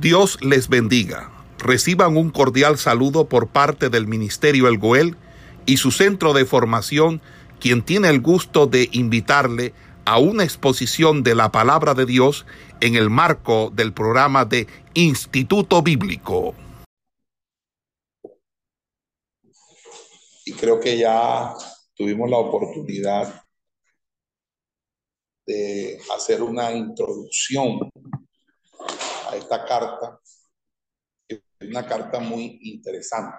Dios les bendiga. Reciban un cordial saludo por parte del Ministerio El Goel y su centro de formación, quien tiene el gusto de invitarle a una exposición de la palabra de Dios en el marco del programa de Instituto Bíblico. Y creo que ya tuvimos la oportunidad de hacer una introducción esta carta. Es una carta muy interesante.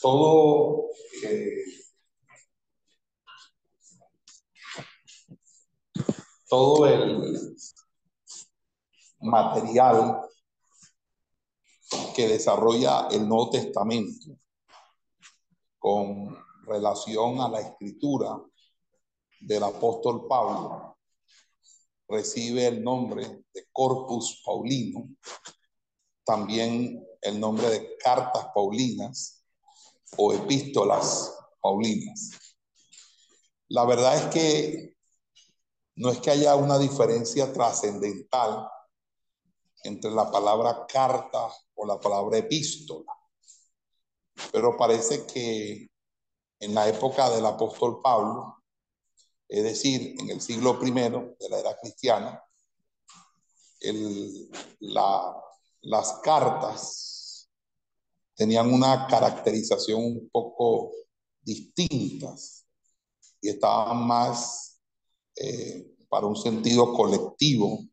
Todo eh, todo el material que desarrolla el Nuevo Testamento con relación a la escritura del apóstol Pablo recibe el nombre de Corpus Paulino, también el nombre de cartas paulinas o epístolas paulinas. La verdad es que no es que haya una diferencia trascendental entre la palabra carta o la palabra epístola, pero parece que en la época del apóstol Pablo, es decir, en el siglo I de la era cristiana, las cartas tenían una caracterización un poco distintas y estaban más eh, para un sentido colectivo,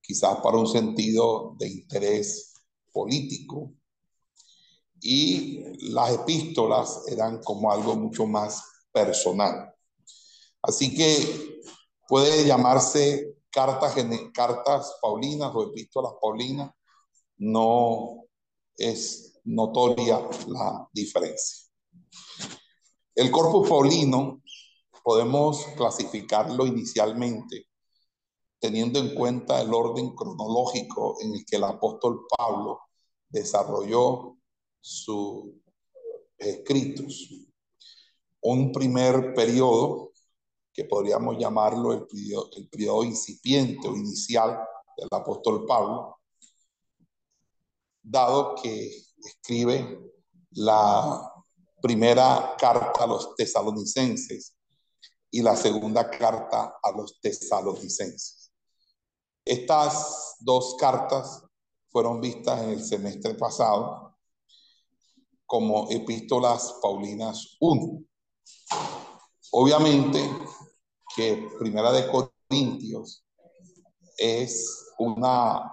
quizás para un sentido de interés político, y las epístolas eran como algo mucho más personal. Así que puede llamarse cartas, cartas paulinas o epístolas paulinas, no es notoria la diferencia. El corpus paulino podemos clasificarlo inicialmente teniendo en cuenta el orden cronológico en el que el apóstol Pablo desarrolló sus escritos. Un primer periodo, que podríamos llamarlo el periodo, el periodo incipiente o inicial del apóstol Pablo, dado que escribe la primera carta a los tesalonicenses y la segunda carta a los tesalonicenses. Estas dos cartas fueron vistas en el semestre pasado como epístolas paulinas 1. Obviamente que Primera de Corintios es una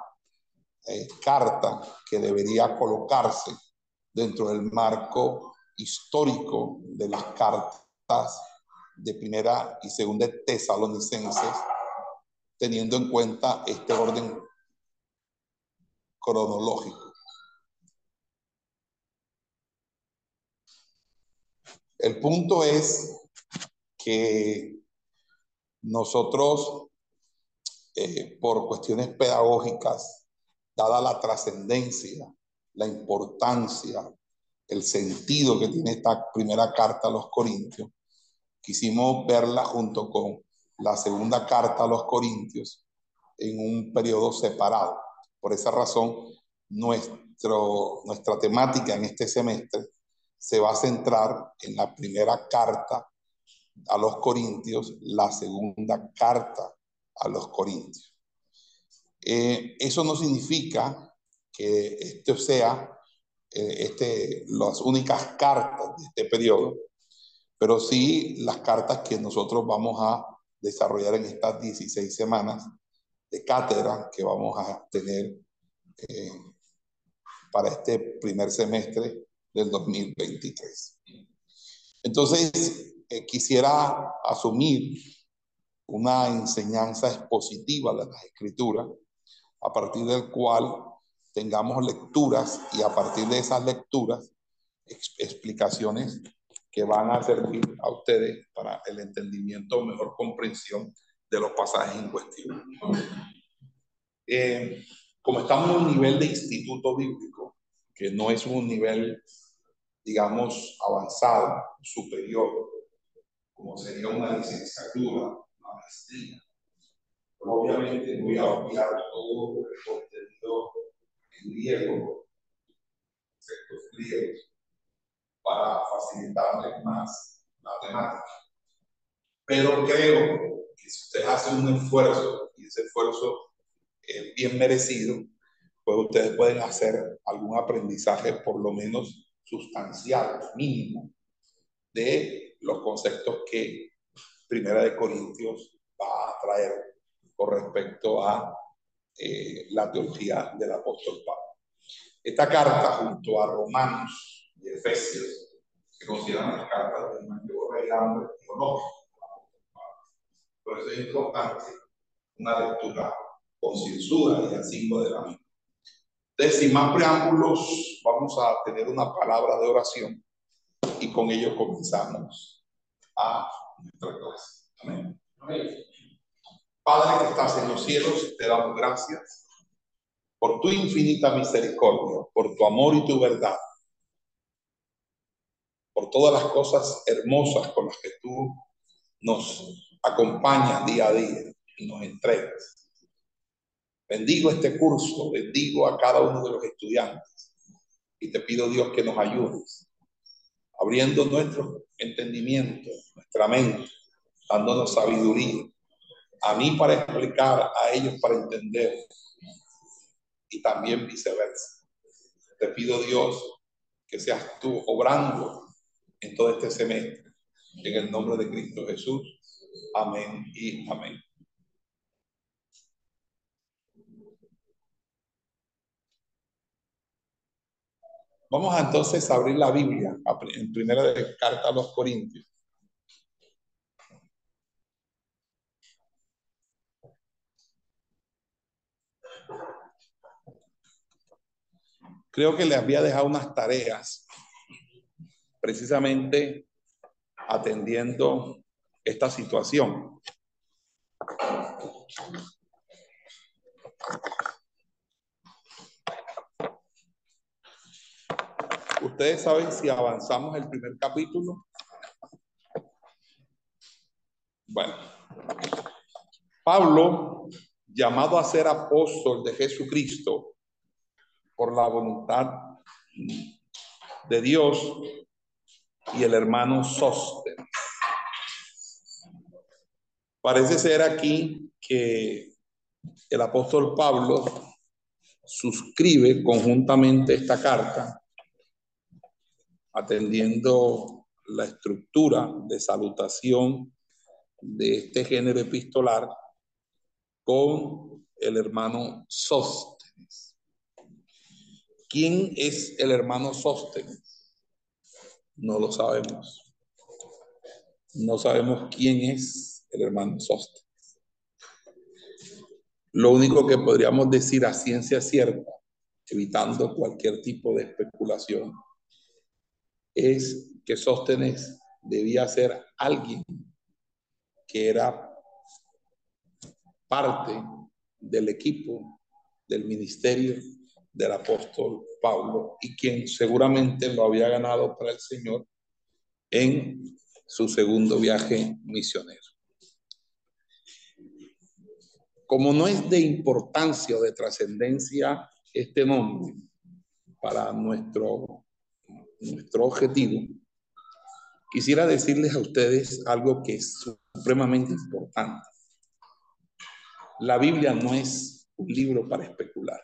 eh, carta que debería colocarse dentro del marco histórico de las cartas de primera y segunda tesalonicenses, teniendo en cuenta este orden cronológico. El punto es que nosotros, eh, por cuestiones pedagógicas, dada la trascendencia, la importancia, el sentido que tiene esta primera carta a los Corintios, quisimos verla junto con la segunda carta a los Corintios en un periodo separado. Por esa razón, nuestra temática en este semestre se va a centrar en la primera carta a los Corintios, la segunda carta a los Corintios. Eh, eso no significa que esto sea eh, este, las únicas cartas de este periodo, pero sí las cartas que nosotros vamos a desarrollar en estas 16 semanas de cátedra que vamos a tener eh, para este primer semestre del 2023. Entonces, eh, quisiera asumir una enseñanza expositiva de las escrituras, a partir del cual tengamos lecturas y a partir de esas lecturas, explicaciones que van a servir a ustedes para el entendimiento o mejor comprensión de los pasajes en cuestión. Eh, como estamos en un nivel de instituto bíblico, que no es un nivel, digamos, avanzado, superior, como sería una licenciatura, una maestría, obviamente voy a obviar todo el contenido en griego, griegos, para facilitarles más la temática. Pero creo que si ustedes hacen un esfuerzo, y ese esfuerzo es bien merecido, pues ustedes pueden hacer algún aprendizaje por lo menos sustancial, mínimo, de los conceptos que Primera de Corintios va a traer con respecto a eh, la teología del apóstol Pablo. Esta carta, junto a Romanos y Efesios, se consideran las cartas del mayor regalo teológico. Por eso es importante una lectura concienzuda y así de la misma. Entonces, sin más preámbulos, vamos a tener una palabra de oración y con ello comenzamos a nuestra clase. Amén. Padre que estás en los cielos, te damos gracias por tu infinita misericordia, por tu amor y tu verdad, por todas las cosas hermosas con las que tú nos acompañas día a día y nos entregas. Bendigo este curso, bendigo a cada uno de los estudiantes y te pido Dios que nos ayudes, abriendo nuestro entendimiento, nuestra mente, dándonos sabiduría, a mí para explicar, a ellos para entender y también viceversa. Te pido Dios que seas tú obrando en todo este semestre. En el nombre de Cristo Jesús. Amén y amén. Vamos entonces a abrir la Biblia en primera de carta a los Corintios. Creo que le había dejado unas tareas precisamente atendiendo esta situación. Ustedes saben si avanzamos el primer capítulo. Bueno, Pablo, llamado a ser apóstol de Jesucristo por la voluntad de Dios, y el hermano Sosten. Parece ser aquí que el apóstol Pablo suscribe conjuntamente esta carta, atendiendo la estructura de salutación de este género epistolar con el hermano Sóstenes. ¿Quién es el hermano Sóstenes? No lo sabemos. No sabemos quién es el hermano Sóstenes. Lo único que podríamos decir a ciencia cierta, evitando cualquier tipo de especulación, es que Sóstenes debía ser alguien que era parte del equipo del ministerio del apóstol Pablo y quien seguramente lo había ganado para el Señor en su segundo viaje misionero. Como no es de importancia o de trascendencia este nombre para nuestro, nuestro objetivo, quisiera decirles a ustedes algo que es supremamente importante. La Biblia no es un libro para especular.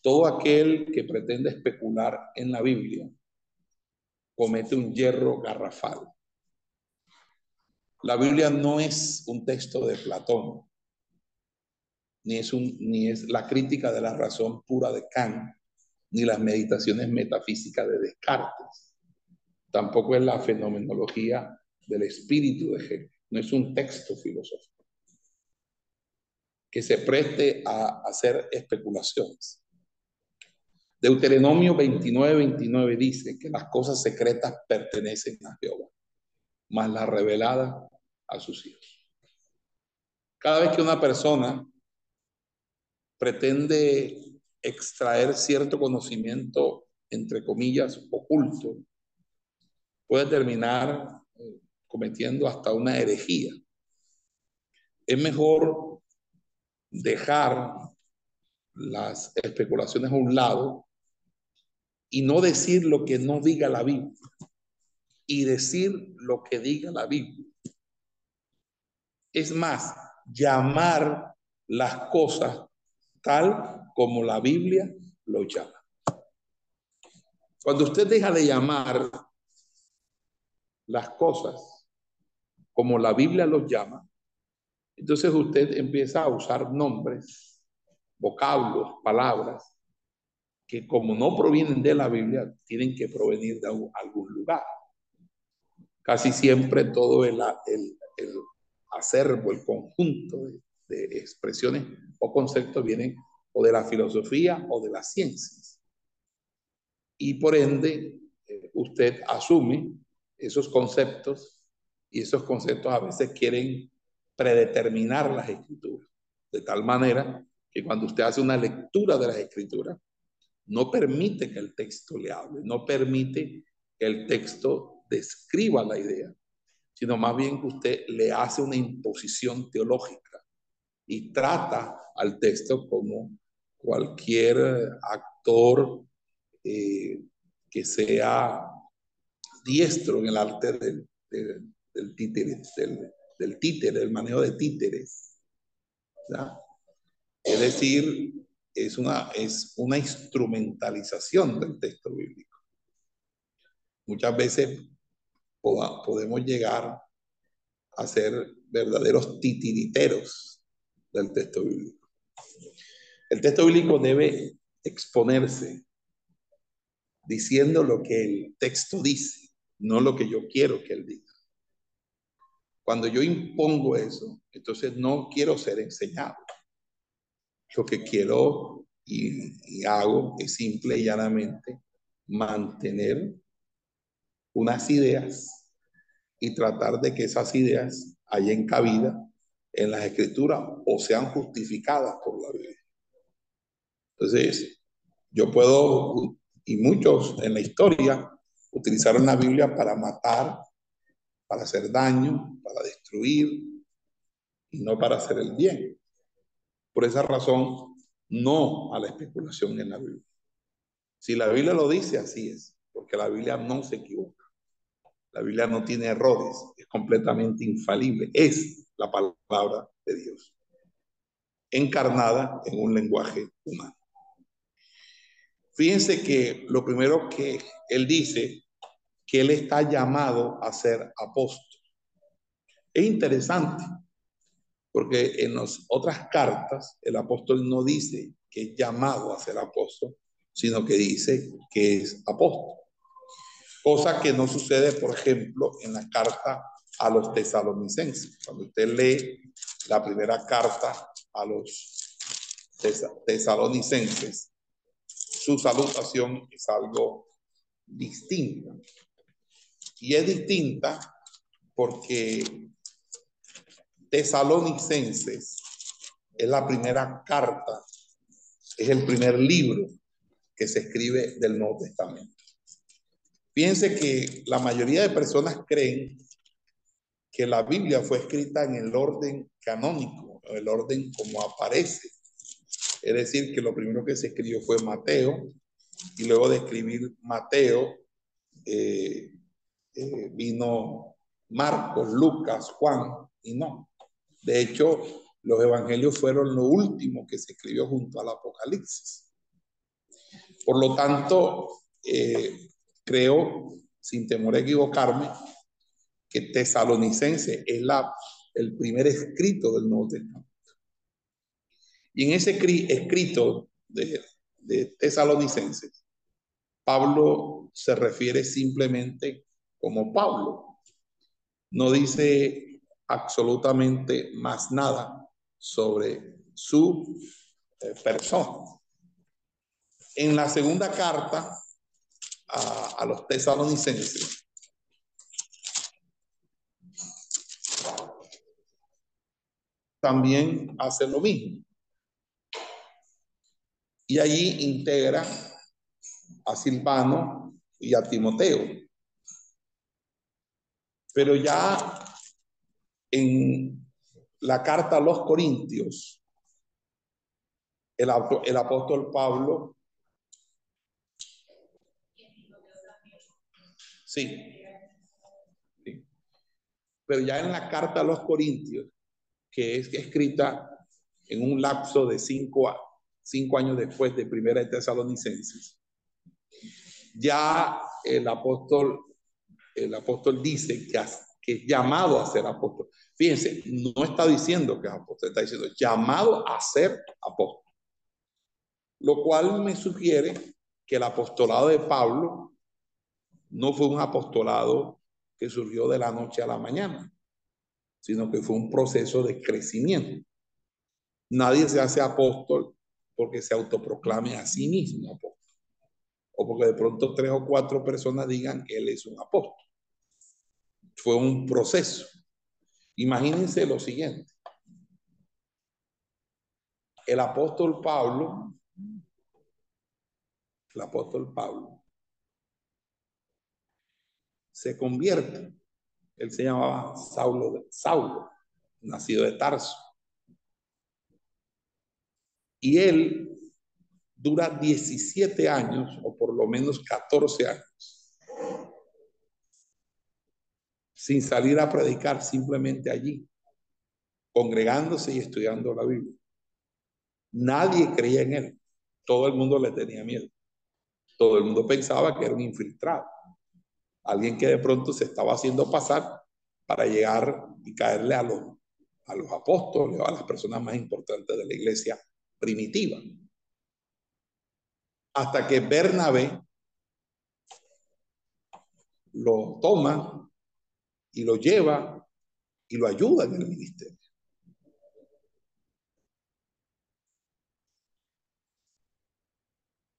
Todo aquel que pretende especular en la Biblia comete un hierro garrafal. La Biblia no es un texto de Platón, ni es, un, ni es la crítica de la razón pura de Kant, ni las meditaciones metafísicas de Descartes. Tampoco es la fenomenología del espíritu de Hegel. No es un texto filosófico que se preste a hacer especulaciones. Deuteronomio 29, 29 dice que las cosas secretas pertenecen a Jehová, más las reveladas a sus hijos. Cada vez que una persona pretende extraer cierto conocimiento, entre comillas, oculto, puede terminar eh, cometiendo hasta una herejía. es mejor dejar las especulaciones a un lado y no decir lo que no diga la Biblia y decir lo que diga la Biblia. Es más, llamar las cosas tal como la Biblia lo llama. Cuando usted deja de llamar las cosas como la Biblia los llama, entonces usted empieza a usar nombres, vocablos, palabras, que como no provienen de la Biblia, tienen que provenir de algún lugar. Casi siempre todo el, el, acervo, el conjunto de, de expresiones o conceptos vienen o de la filosofía o de las ciencias. Y por ende, eh, usted asume esos conceptos y esos conceptos a veces quieren predeterminar las escrituras, de tal manera que cuando usted hace una lectura de las escrituras, no permite que el texto le hable, no permite que el texto describa la idea, sino más bien que usted le hace una imposición teológica y trata al texto como cualquier actor eh, que sea diestro en el arte del, del, del títere, del, manejo de títeres. Es decir, es una, es una instrumentalización del texto bíblico. Muchas veces podemos llegar a ser verdaderos titiriteros del texto bíblico. El texto bíblico debe exponerse diciendo lo que el texto dice, no lo que yo quiero que él diga. Cuando yo impongo eso, entonces no quiero ser enseñado. Lo que quiero y, y hago es simple y llanamente mantener unas ideas y tratar de que esas ideas hayan cabida en las escrituras o sean justificadas por la Biblia. Entonces, yo puedo, y muchos en la historia, utilizaron la Biblia para matar, para hacer daño, para destruir y no para hacer el bien. Por esa razón, no a la especulación en la Biblia. Si la Biblia lo dice, así es, porque la Biblia no se equivoca. La Biblia no tiene errores, es completamente infalible, es la palabra de Dios, encarnada en un lenguaje humano. Fíjense que lo primero que él dice que él está llamado a ser apóstol. Es interesante, porque en las otras cartas el apóstol no dice que es llamado a ser apóstol, sino que dice que es apóstol. Cosa que no sucede, por ejemplo, en la carta a los tesalonicenses. Cuando usted lee la primera carta a los tesalonicenses, su salutación es algo distinta. Y es distinta porque Tesalonicenses es la primera carta, es el primer libro que se escribe del Nuevo Testamento. Piense que la mayoría de personas creen que la Biblia fue escrita en el orden canónico, el orden como aparece. Es decir, que lo primero que se escribió fue Mateo, y luego de escribir Mateo, eh, eh, vino Marcos, Lucas, Juan, y no. De hecho, los evangelios fueron lo último que se escribió junto al Apocalipsis. Por lo tanto, eh, creo, sin temor a equivocarme, que Tesalonicense es la, el primer escrito del Nuevo Testamento. Y en ese escrito de, Tesalonicenses, Pablo se refiere simplemente como Pablo. No dice absolutamente más nada sobre su eh, persona. En la segunda carta a, a los tesalonicenses, también hace lo mismo. Y allí integra a Silvano y a Timoteo. Pero ya en la carta a los Corintios, el, el apóstol Pablo, sí, sí, pero ya en la carta a los Corintios, que es escrita en un lapso de cinco, cinco años después de Primera de Tesalonicenses, ya el apóstol, el apóstol dice que, que es llamado a ser apóstol. Fíjense, no está diciendo que es apóstol, está diciendo llamado a ser apóstol. Lo cual me sugiere que el apostolado de Pablo no fue un apostolado que surgió de la noche a la mañana, sino que fue un proceso de crecimiento. Nadie se hace apóstol porque se autoproclame a sí mismo apóstol. O porque de pronto tres o cuatro personas digan que él es un apóstol. Fue un proceso. Imagínense lo siguiente. El apóstol Pablo, el apóstol Pablo, se convierte. Él se llamaba Saulo, Saulo, nacido de Tarso. Y él dura 17 años, o por lo menos 14 años, sin salir a predicar, simplemente allí, congregándose y estudiando la Biblia. Nadie creía en él. Todo el mundo le tenía miedo. Todo el mundo pensaba que era un infiltrado. Alguien que de pronto se estaba haciendo pasar para llegar y caerle a los, a los apóstoles o a las personas más importantes de la iglesia primitiva. Hasta que Bernabé lo toma y lo lleva y lo ayuda en el ministerio.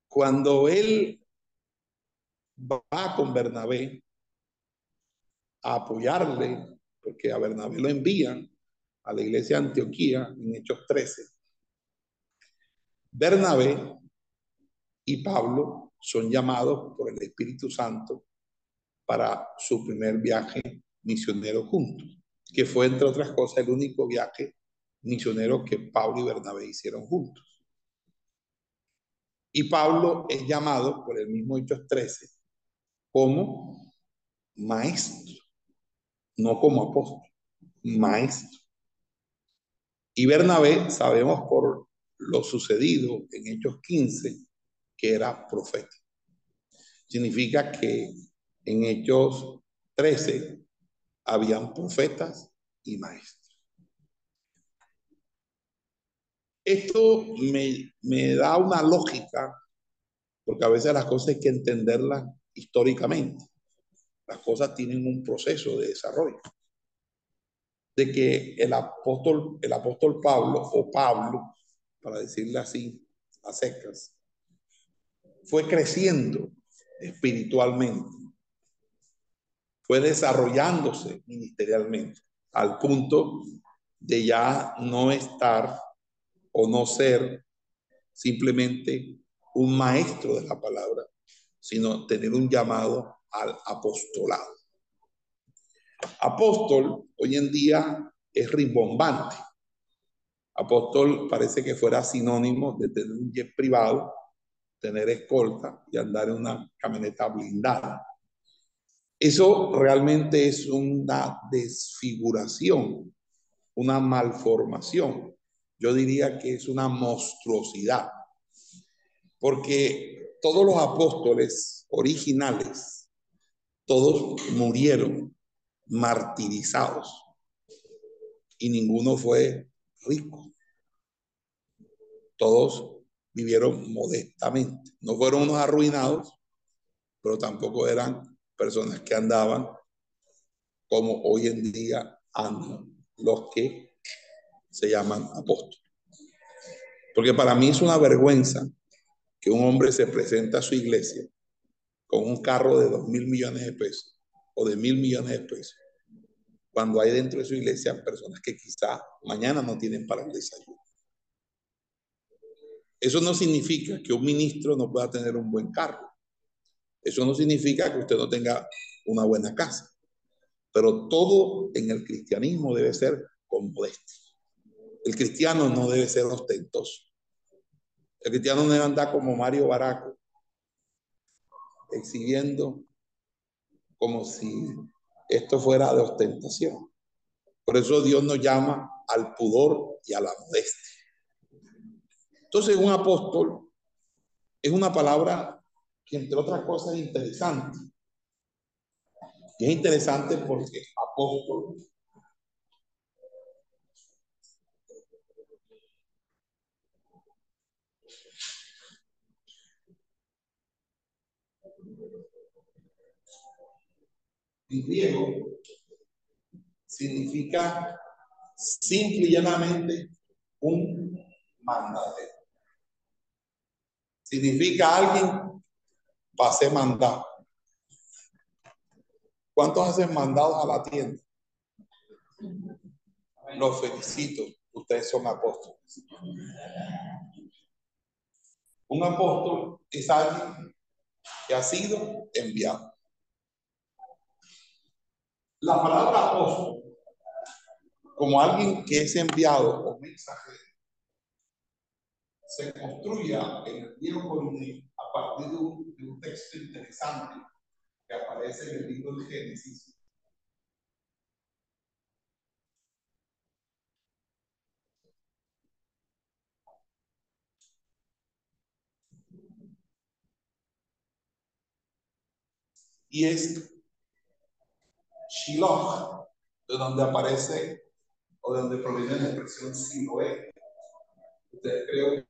Cuando él va con Bernabé a apoyarle, porque a Bernabé lo envían a la iglesia de Antioquía en Hechos 13, Bernabé y Pablo son llamados por el Espíritu Santo para su primer viaje misionero juntos, que fue, entre otras cosas, el único viaje misionero que Pablo y Bernabé hicieron juntos. Y Pablo es llamado por el mismo Hechos 13 como maestro, no como apóstol, maestro. Y Bernabé, sabemos por lo sucedido en Hechos 15, que era profeta. Significa que en Hechos 13 habían profetas y maestros. Esto me, me da una lógica, porque a veces las cosas hay que entenderlas históricamente. Las cosas tienen un proceso de desarrollo. De que el apóstol, el apóstol Pablo o Pablo para decirle así, a secas, fue creciendo espiritualmente, fue desarrollándose ministerialmente, al punto de ya no estar o no ser simplemente un maestro de la palabra, sino tener un llamado al apostolado. Apóstol hoy en día es rimbombante. Apóstol parece que fuera sinónimo de tener un jet privado, tener escolta y andar en una camioneta blindada. Eso realmente es una desfiguración, una malformación. Yo diría que es una monstruosidad, porque todos los apóstoles originales, todos murieron martirizados y ninguno fue rico. Todos vivieron modestamente. No fueron unos arruinados, pero tampoco eran personas que andaban como hoy en día andan los que se llaman apóstoles. Porque para mí es una vergüenza que un hombre se presenta a su iglesia con un carro de dos mil millones de pesos o de mil millones de pesos cuando hay dentro de su iglesia personas que quizá mañana no tienen para el desayuno. Eso no significa que un ministro no pueda tener un buen carro. Eso no significa que usted no tenga una buena casa. Pero todo en el cristianismo debe ser con modestia. El cristiano no debe ser ostentoso. El cristiano no debe andar como Mario Baraco, exhibiendo como si esto fuera de ostentación. Por eso Dios nos llama al pudor y a la modestia. Entonces, un apóstol es una palabra que, entre otras cosas, es interesante. Es interesante porque apóstol en griego significa simple y llanamente un mandadero. Significa alguien para ser mandado. ¿Cuántos hacen mandados a la tienda? Los felicito, ustedes son apóstoles. Un apóstol es alguien que ha sido enviado. La palabra apóstol, como alguien que es enviado o mensajero, se construya en el viejo Corineo a partir de un, de un texto interesante que aparece en el libro de Génesis. Y es Shiloh, de donde aparece o de donde proviene la expresión Siloé. Ustedes creo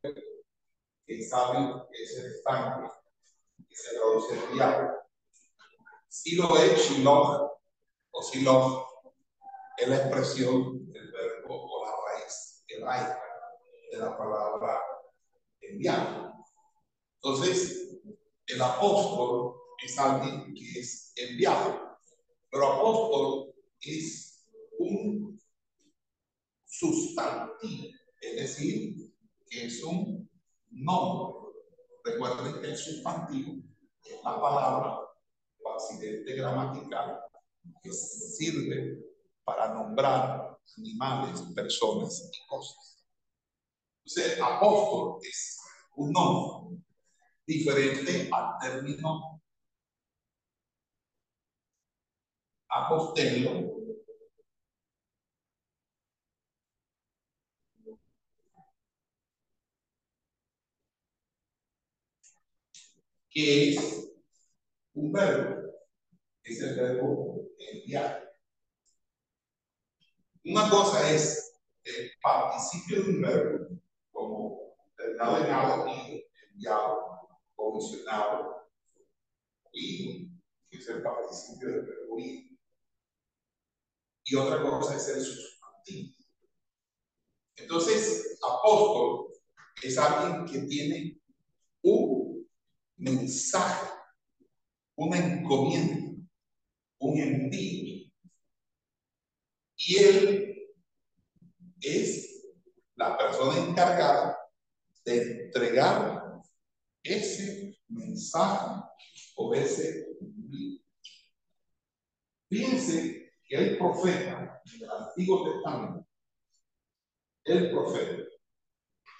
que saben que es el estanque que se traduce el diablo. Siloé, Shiloh o Siloh es la expresión del verbo o la raíz hebraica de la palabra enviar. Entonces, el apóstol es alguien que es enviado. Pero apóstol es un sustantivo, es decir, que es un nombre. Recuerden que el sustantivo es la palabra o accidente gramatical que sirve para nombrar animales, personas y cosas. Entonces, apóstol es un nombre diferente al término apostelo que es un verbo, es el verbo enviar. Una cosa es el participio de un verbo, como terminado en algo, enviado, comisionado, y que es el participio del verbo ir y otra cosa es el sustantivo. Entonces, apóstol es alguien que tiene un mensaje, una encomienda, un envío. Y él es la persona encargada de entregar ese mensaje o ese envío. Fíjense que el profeta en el Antiguo Testamento, el profeta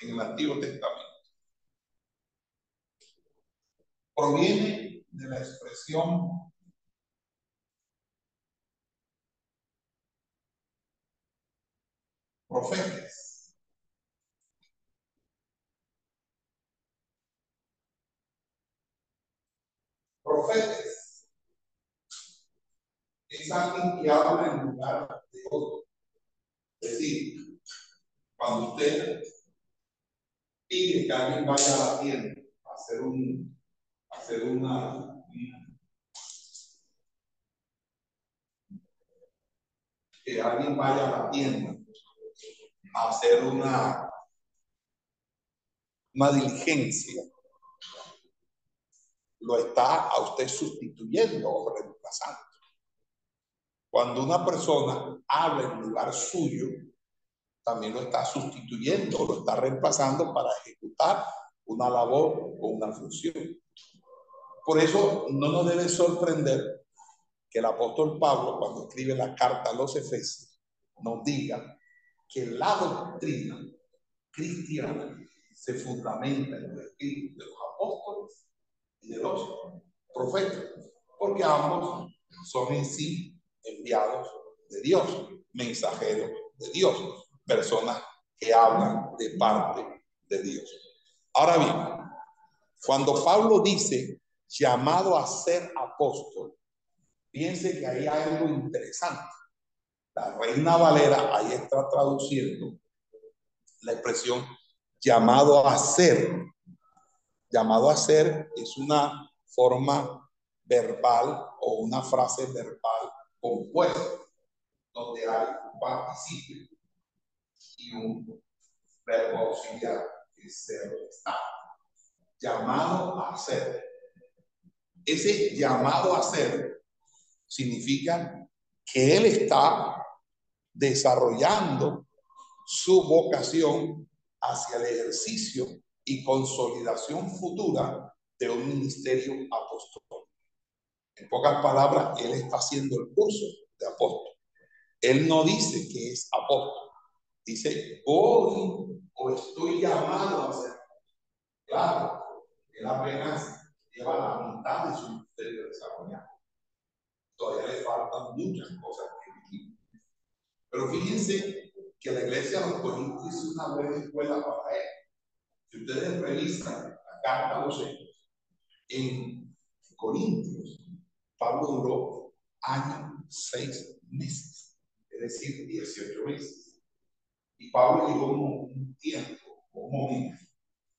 en el Antiguo Testamento, proviene de la expresión profetas. Profetas es alguien que habla en lugar de otro. Es decir, cuando usted pide que alguien vaya a la tienda a hacer un, a hacer una, que alguien vaya a la tienda a hacer una, una diligencia, lo está a usted sustituyendo o reemplazando. Cuando una persona habla en lugar suyo, también lo está sustituyendo, lo está reemplazando para ejecutar una labor o una función. Por eso no nos debe sorprender que el apóstol Pablo, cuando escribe la carta a los Efesios, nos diga que la doctrina cristiana se fundamenta en los espíritus de los apóstoles y de los profetas, porque ambos son en sí enviados de Dios, mensajeros de Dios, personas que hablan de parte de Dios. Ahora bien, cuando Pablo dice llamado a ser apóstol, piense que hay algo interesante. La reina Valera ahí está traduciendo la expresión llamado a ser. Llamado a ser es una forma verbal o una frase verbal compuesta, donde hay un participio y un verbo auxiliar, que es ser está. Llamado a ser. Ese llamado a ser significa que él está desarrollando su vocación hacia el ejercicio y consolidación futura de un ministerio apostólico. En pocas palabras, él está haciendo el curso de apóstol. Él no dice que es apóstol. Dice, voy o estoy llamado a ser. Claro, él apenas lleva la mitad de su ministerio desarrollado. Todavía le faltan muchas cosas que vivir. Pero fíjense que la iglesia de los Corintios es una buena escuela para él. Si ustedes revisan la carta a los hechos, en Corintios, Pablo duró año, seis meses, es decir, 18 meses. Y Pablo llegó un, tiempo, un momento,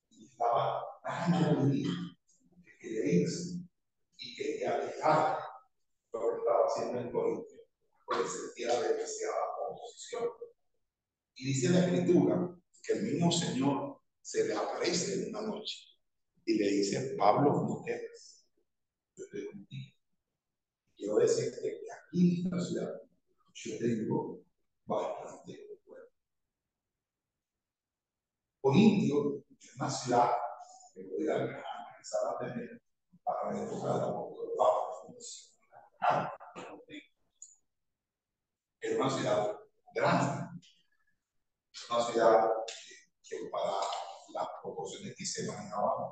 y estaba tan aburrido que quería irse y quería dejar lo que estaba haciendo en Corintios, porque sentía demasiada oposición. Y dice la escritura que el mismo Señor se le aparece en una noche y le dice, Pablo, no temas, yo estoy contigo. Quiero decirte que aquí en esta ciudad yo tengo bastante pueblo. Corintio es una ciudad que podría empezar a tener para la época de. Es una ciudad grande, una ciudad que, que para las proporciones que se manejaban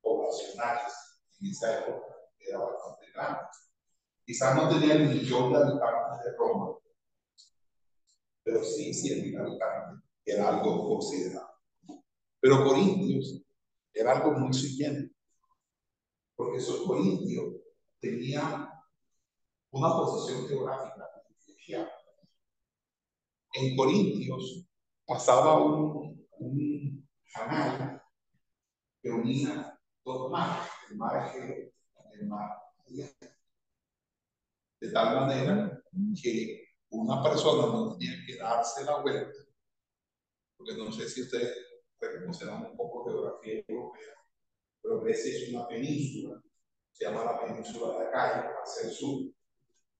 poblacionales en esa época era bastante grande. Quizás no tenía el millón de habitantes de Roma, pero sí 100 mil habitantes, que era algo considerable. Pero Corintios era algo muy siguiente, porque esos Corintios tenían una posición geográfica privilegiada. En Corintios pasaba un, canal que unía dos mares, el mar Egeo y el mar De tal manera que una persona no tenía que darse la vuelta, porque no sé si ustedes reconocerán un poco geografía europea, pero Grecia es una península, se llama la península de Acaya, hacia el sur.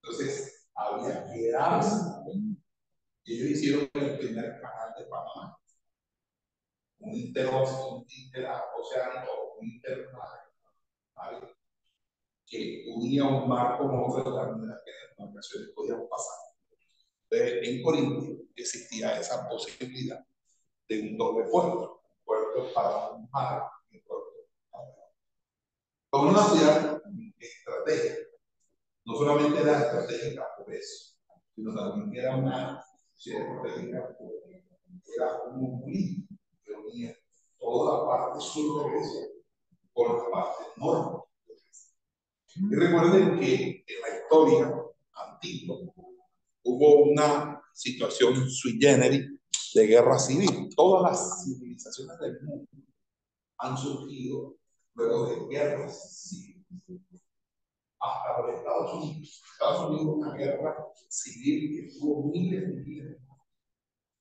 Entonces, había que darse ellos hicieron el primer canal de Panamá. Un interoceánico, un interoceánico, un. Que unía un mar con otro de la que las embarcaciones podían pasar. Entonces, en Corinto existía esa posibilidad de un doble puerto, un puerto para un mar y un puerto para otro. Como una ciudad estratégica, no solamente era estratégica por eso, sino también era una era un que unía toda la parte sur de Grecia con la parte norte. Y recuerden que en la historia antigua hubo una situación sui generis de guerra civil. Todas las civilizaciones del mundo han surgido luego de guerras civiles. Hasta los Estados Unidos. Estados Unidos una guerra civil que tuvo miles de miles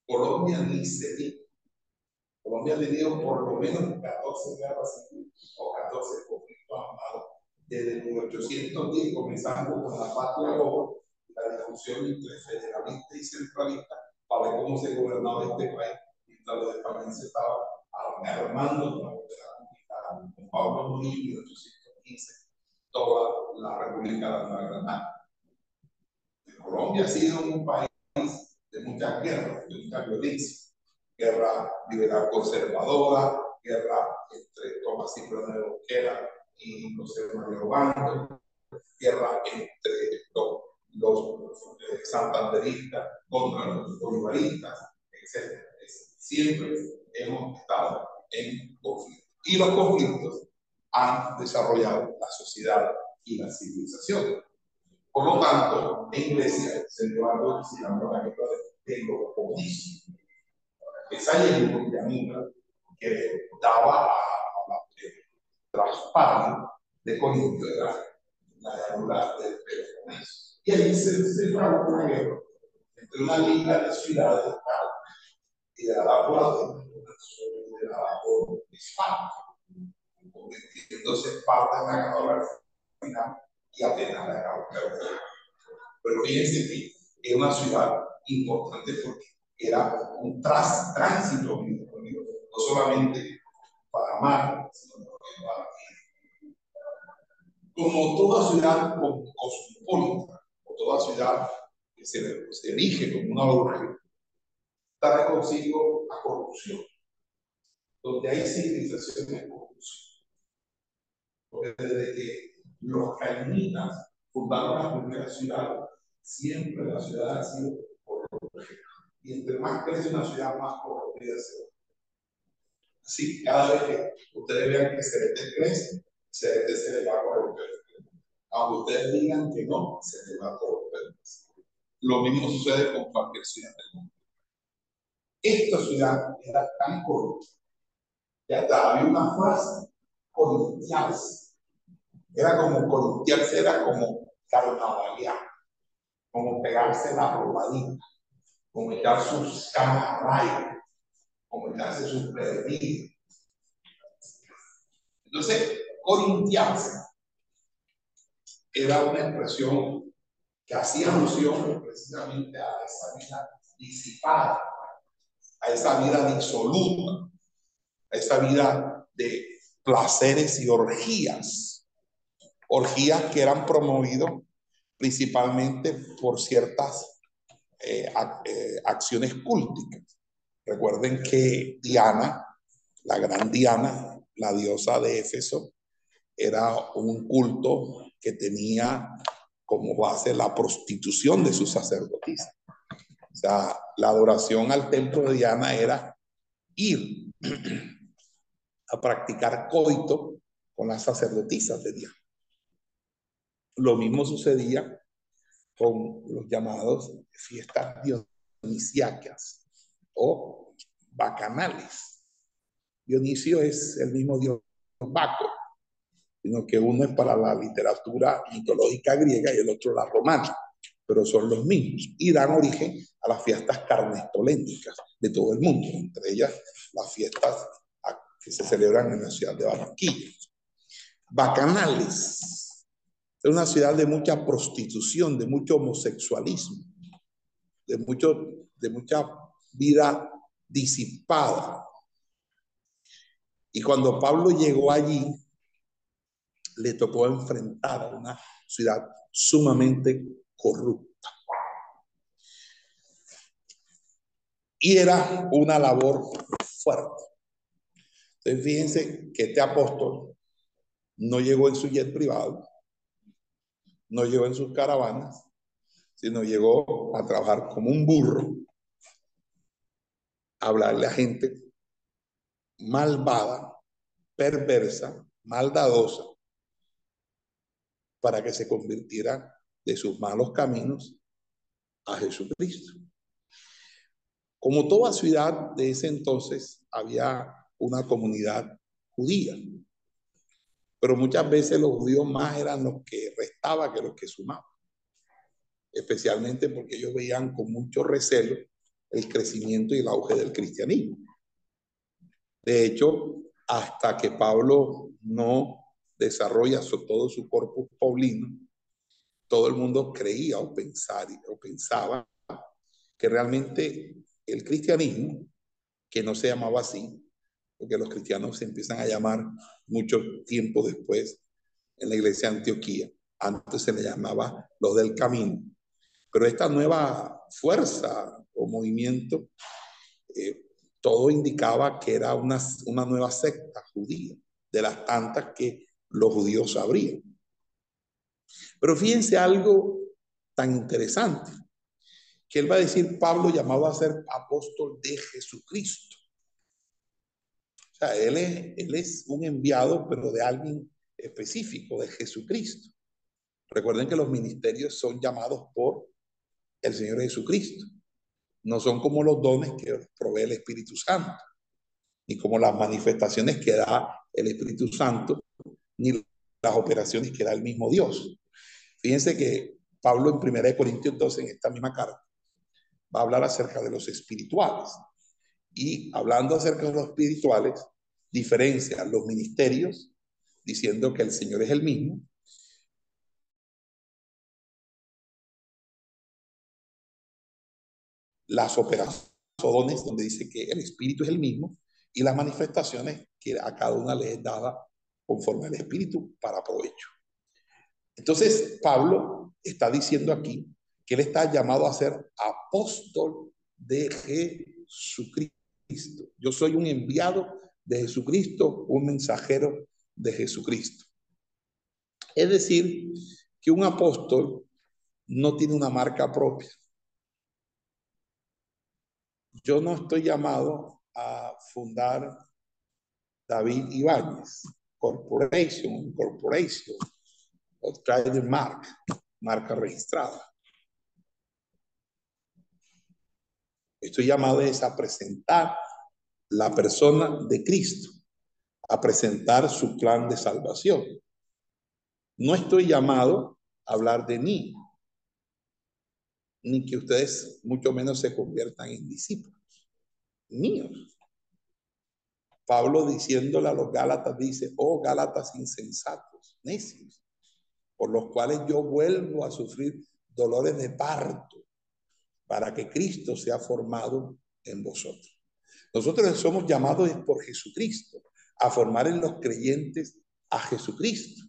Colombia ni se dijo. Colombia ha tenido por lo menos 14 guerras civiles o 14 conflictos armados desde 1810, comenzando con la patria Lobo, la discusión entre federalista y centralista para ver cómo se gobernaba este país, mientras los españoles estaban armando para volver a conquistar con Pablo Murillo en 1815 toda la República de Nueva Granada. Colombia ha sido un país de muchas guerras, de mucha violencia. Guerra liberal conservadora, guerra entre Tomás y de Boquera y José María Obando, guerra entre los, los eh, santanderistas contra los bolivaristas, etc. Siempre hemos estado en conflicto. Y los conflictos han desarrollado la sociedad y la civilización. Por lo tanto, en Grecia se se llamó la guerra de Peloponeso. Esa llamada que daba a, la traspaso de Corinto, era la llanura del Peloponeso. Y ahí se, trabó una guerra entre una liga de ciudades y de por de por Esparta, convirtiéndose Esparta en la ganadora y la acabó. Pero fíjense que es una ciudad importante porque era un tránsito no solamente para mar, Como toda ciudad cosmopolita, o toda ciudad que se, se erige como una urbe, trae consigo a corrupción. Donde hay civilización de corrupción. Porque desde que los cainitas fundaron la primera ciudad, siempre la ciudad ha sido corrompida. Y entre más crece una ciudad, más corrompida se. Así, cada vez que ustedes vean que se crece, se, se le va a corromper. Aunque ustedes digan que no, se le va a corromper. Lo mismo sucede con cualquier ciudad del mundo. Esta ciudad era tan corrupta Ya hasta había una frase, corintiarse. Era como corintiarse, era como carnavalear, como pegarse la robadita, como echar sus camarayas, como echarse sus prevenidos. Entonces, corintiarse era una expresión que hacía alusión precisamente a esa vida disipada, a esa vida disoluta, a esa vida de placeres y orgías. Orgías que eran promovidas principalmente por ciertas eh, eh, acciones cúlticas. Recuerden que Diana, la gran Diana, la diosa de Éfeso, era un culto que tenía como base la prostitución de sus sacerdotisas. O sea, la adoración al templo de Diana era ir a practicar coito con las sacerdotisas de Diana. Lo mismo sucedía con los llamados fiestas dionisiacas o bacanales. Dionisio es el mismo dios Baco, sino que uno es para la literatura mitológica griega y el otro la romana, pero son los mismos y dan origen a las fiestas carnestolénicas de todo el mundo, entre ellas las fiestas que se celebran en la ciudad de Barranquilla. Bacanales. Es una ciudad de mucha prostitución, de mucho homosexualismo, de, mucho, de mucha vida disipada. Y cuando Pablo llegó allí, le tocó enfrentar a una ciudad sumamente corrupta. Y era una labor fuerte. Entonces, fíjense que este apóstol no llegó en su jet privado, no llegó en sus caravanas, sino llegó a trabajar como un burro hablarle a gente malvada, perversa, maldadosa, para que se convirtiera de sus malos caminos a Jesucristo. Como toda ciudad de ese entonces, había una comunidad judía, pero muchas veces los judíos más eran los que restaban que los que sumaban, especialmente porque ellos veían con mucho recelo el crecimiento y el auge del cristianismo. De hecho, hasta que Pablo no desarrolla todo su corpus paulino, todo el mundo creía o, pensaba que realmente el cristianismo, que no se llamaba así, porque los cristianos se empiezan a llamar mucho tiempo después en la iglesia de Antioquía, antes se le llamaba los del camino, pero esta nueva fuerza movimiento, eh, todo indicaba que era una, una nueva secta judía, de las tantas que los judíos sabrían. Pero fíjense algo tan interesante, que él va a decir, Pablo llamado a ser apóstol de Jesucristo. O sea, él es, él es un enviado, pero de alguien específico, de Jesucristo. Recuerden que los ministerios son llamados por el Señor Jesucristo. No son como los dones que provee el Espíritu Santo, ni como las manifestaciones que da el Espíritu Santo, ni las operaciones que da el mismo Dios. Fíjense que Pablo en 1 Corintios 12, en esta misma carta, va a hablar acerca de los espirituales. Y hablando acerca de los espirituales, diferencia los ministerios, diciendo que el Señor es el mismo, las operaciones, donde dice que el Espíritu es el mismo, y las manifestaciones que a cada una le es dada conforme al Espíritu para provecho. Entonces, Pablo está diciendo aquí que él está llamado a ser apóstol de Jesucristo. Yo soy un enviado de Jesucristo, un mensajero de Jesucristo. Es decir, que un apóstol no tiene una marca propia. Yo no estoy llamado a fundar David Ibáñez Corporation, Corporation, o Mark, marca registrada. Estoy llamado es a presentar la persona de Cristo, a presentar su plan de salvación. No estoy llamado a hablar de mí, ni que ustedes mucho menos se conviertan en discípulos míos. Pablo diciéndole a los Gálatas dice, oh Gálatas insensatos, necios, por los cuales yo vuelvo a sufrir dolores de parto para que Cristo sea formado en vosotros. Nosotros somos llamados por Jesucristo a formar en los creyentes a Jesucristo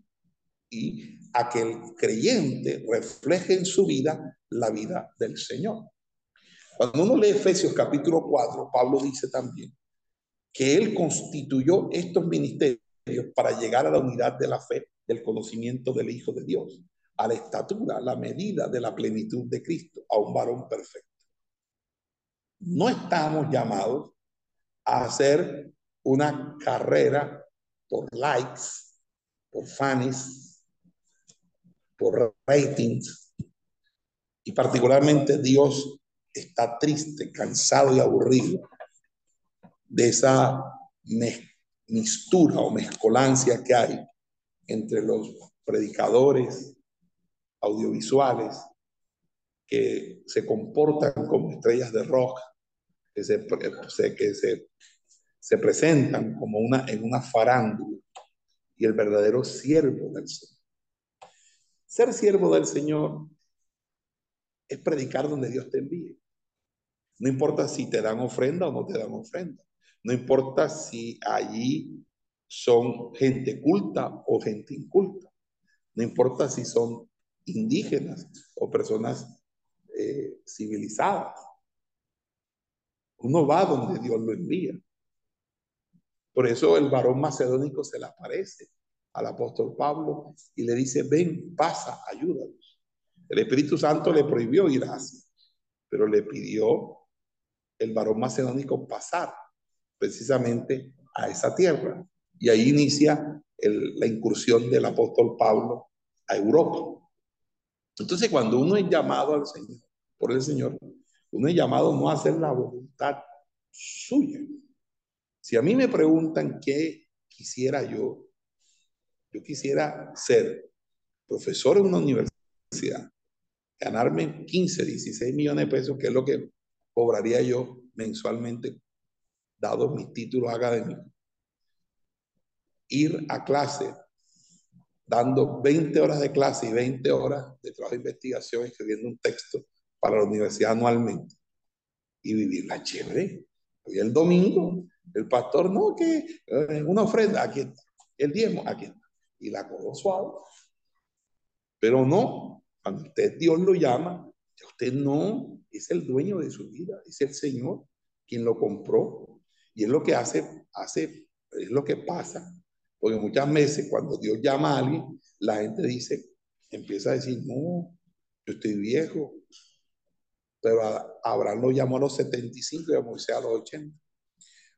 y a que el creyente refleje en su vida la vida del Señor. Cuando uno lee Efesios capítulo 4, Pablo dice también que él constituyó estos ministerios para llegar a la unidad de la fe, del conocimiento del Hijo de Dios, a la estatura, la medida de la plenitud de Cristo, a un varón perfecto. No estamos llamados a hacer una carrera por likes, por fans, por ratings. Y particularmente Dios está triste, cansado y aburrido de esa mistura o mezcolancia que hay entre los predicadores audiovisuales que se comportan como estrellas de rock, que se, que se, se presentan como una, en una farándula, y el verdadero siervo del Señor. Ser siervo del Señor es predicar donde Dios te envíe. No importa si te dan ofrenda o no te dan ofrenda. No importa si allí son gente culta o gente inculta. No importa si son indígenas o personas eh, civilizadas. Uno va donde Dios lo envía. Por eso el varón macedónico se le aparece al apóstol Pablo y le dice, ven, pasa, ayúdanos. El Espíritu Santo le prohibió ir así, pero le pidió el varón macedónico pasar precisamente a esa tierra. Y ahí inicia la incursión del apóstol Pablo a Europa. Entonces, cuando uno es llamado al Señor, por el Señor, uno es llamado no hacer la voluntad suya. Si a mí me preguntan qué quisiera yo, yo quisiera ser profesor en una universidad, ganarme 15, 16 millones de pesos, que es lo que cobraría yo mensualmente, dado mis títulos académicos. Ir a clase, dando 20 horas de clase y 20 horas de trabajo de investigación, escribiendo un texto para la universidad anualmente. Y vivir la chévere. Hoy el domingo, el pastor, no, que eh, una ofrenda, aquí está. El diezmo, aquí está. Y la cojo suave. Pero no, cuando usted Dios lo llama, usted no es el dueño de su vida, es el Señor quien lo compró. Y es lo que hace, hace, es lo que pasa. Porque muchas veces cuando Dios llama a alguien, la gente dice, empieza a decir, no, yo estoy viejo. Pero Abraham lo llamó a los 75 y a Moisés a los 80.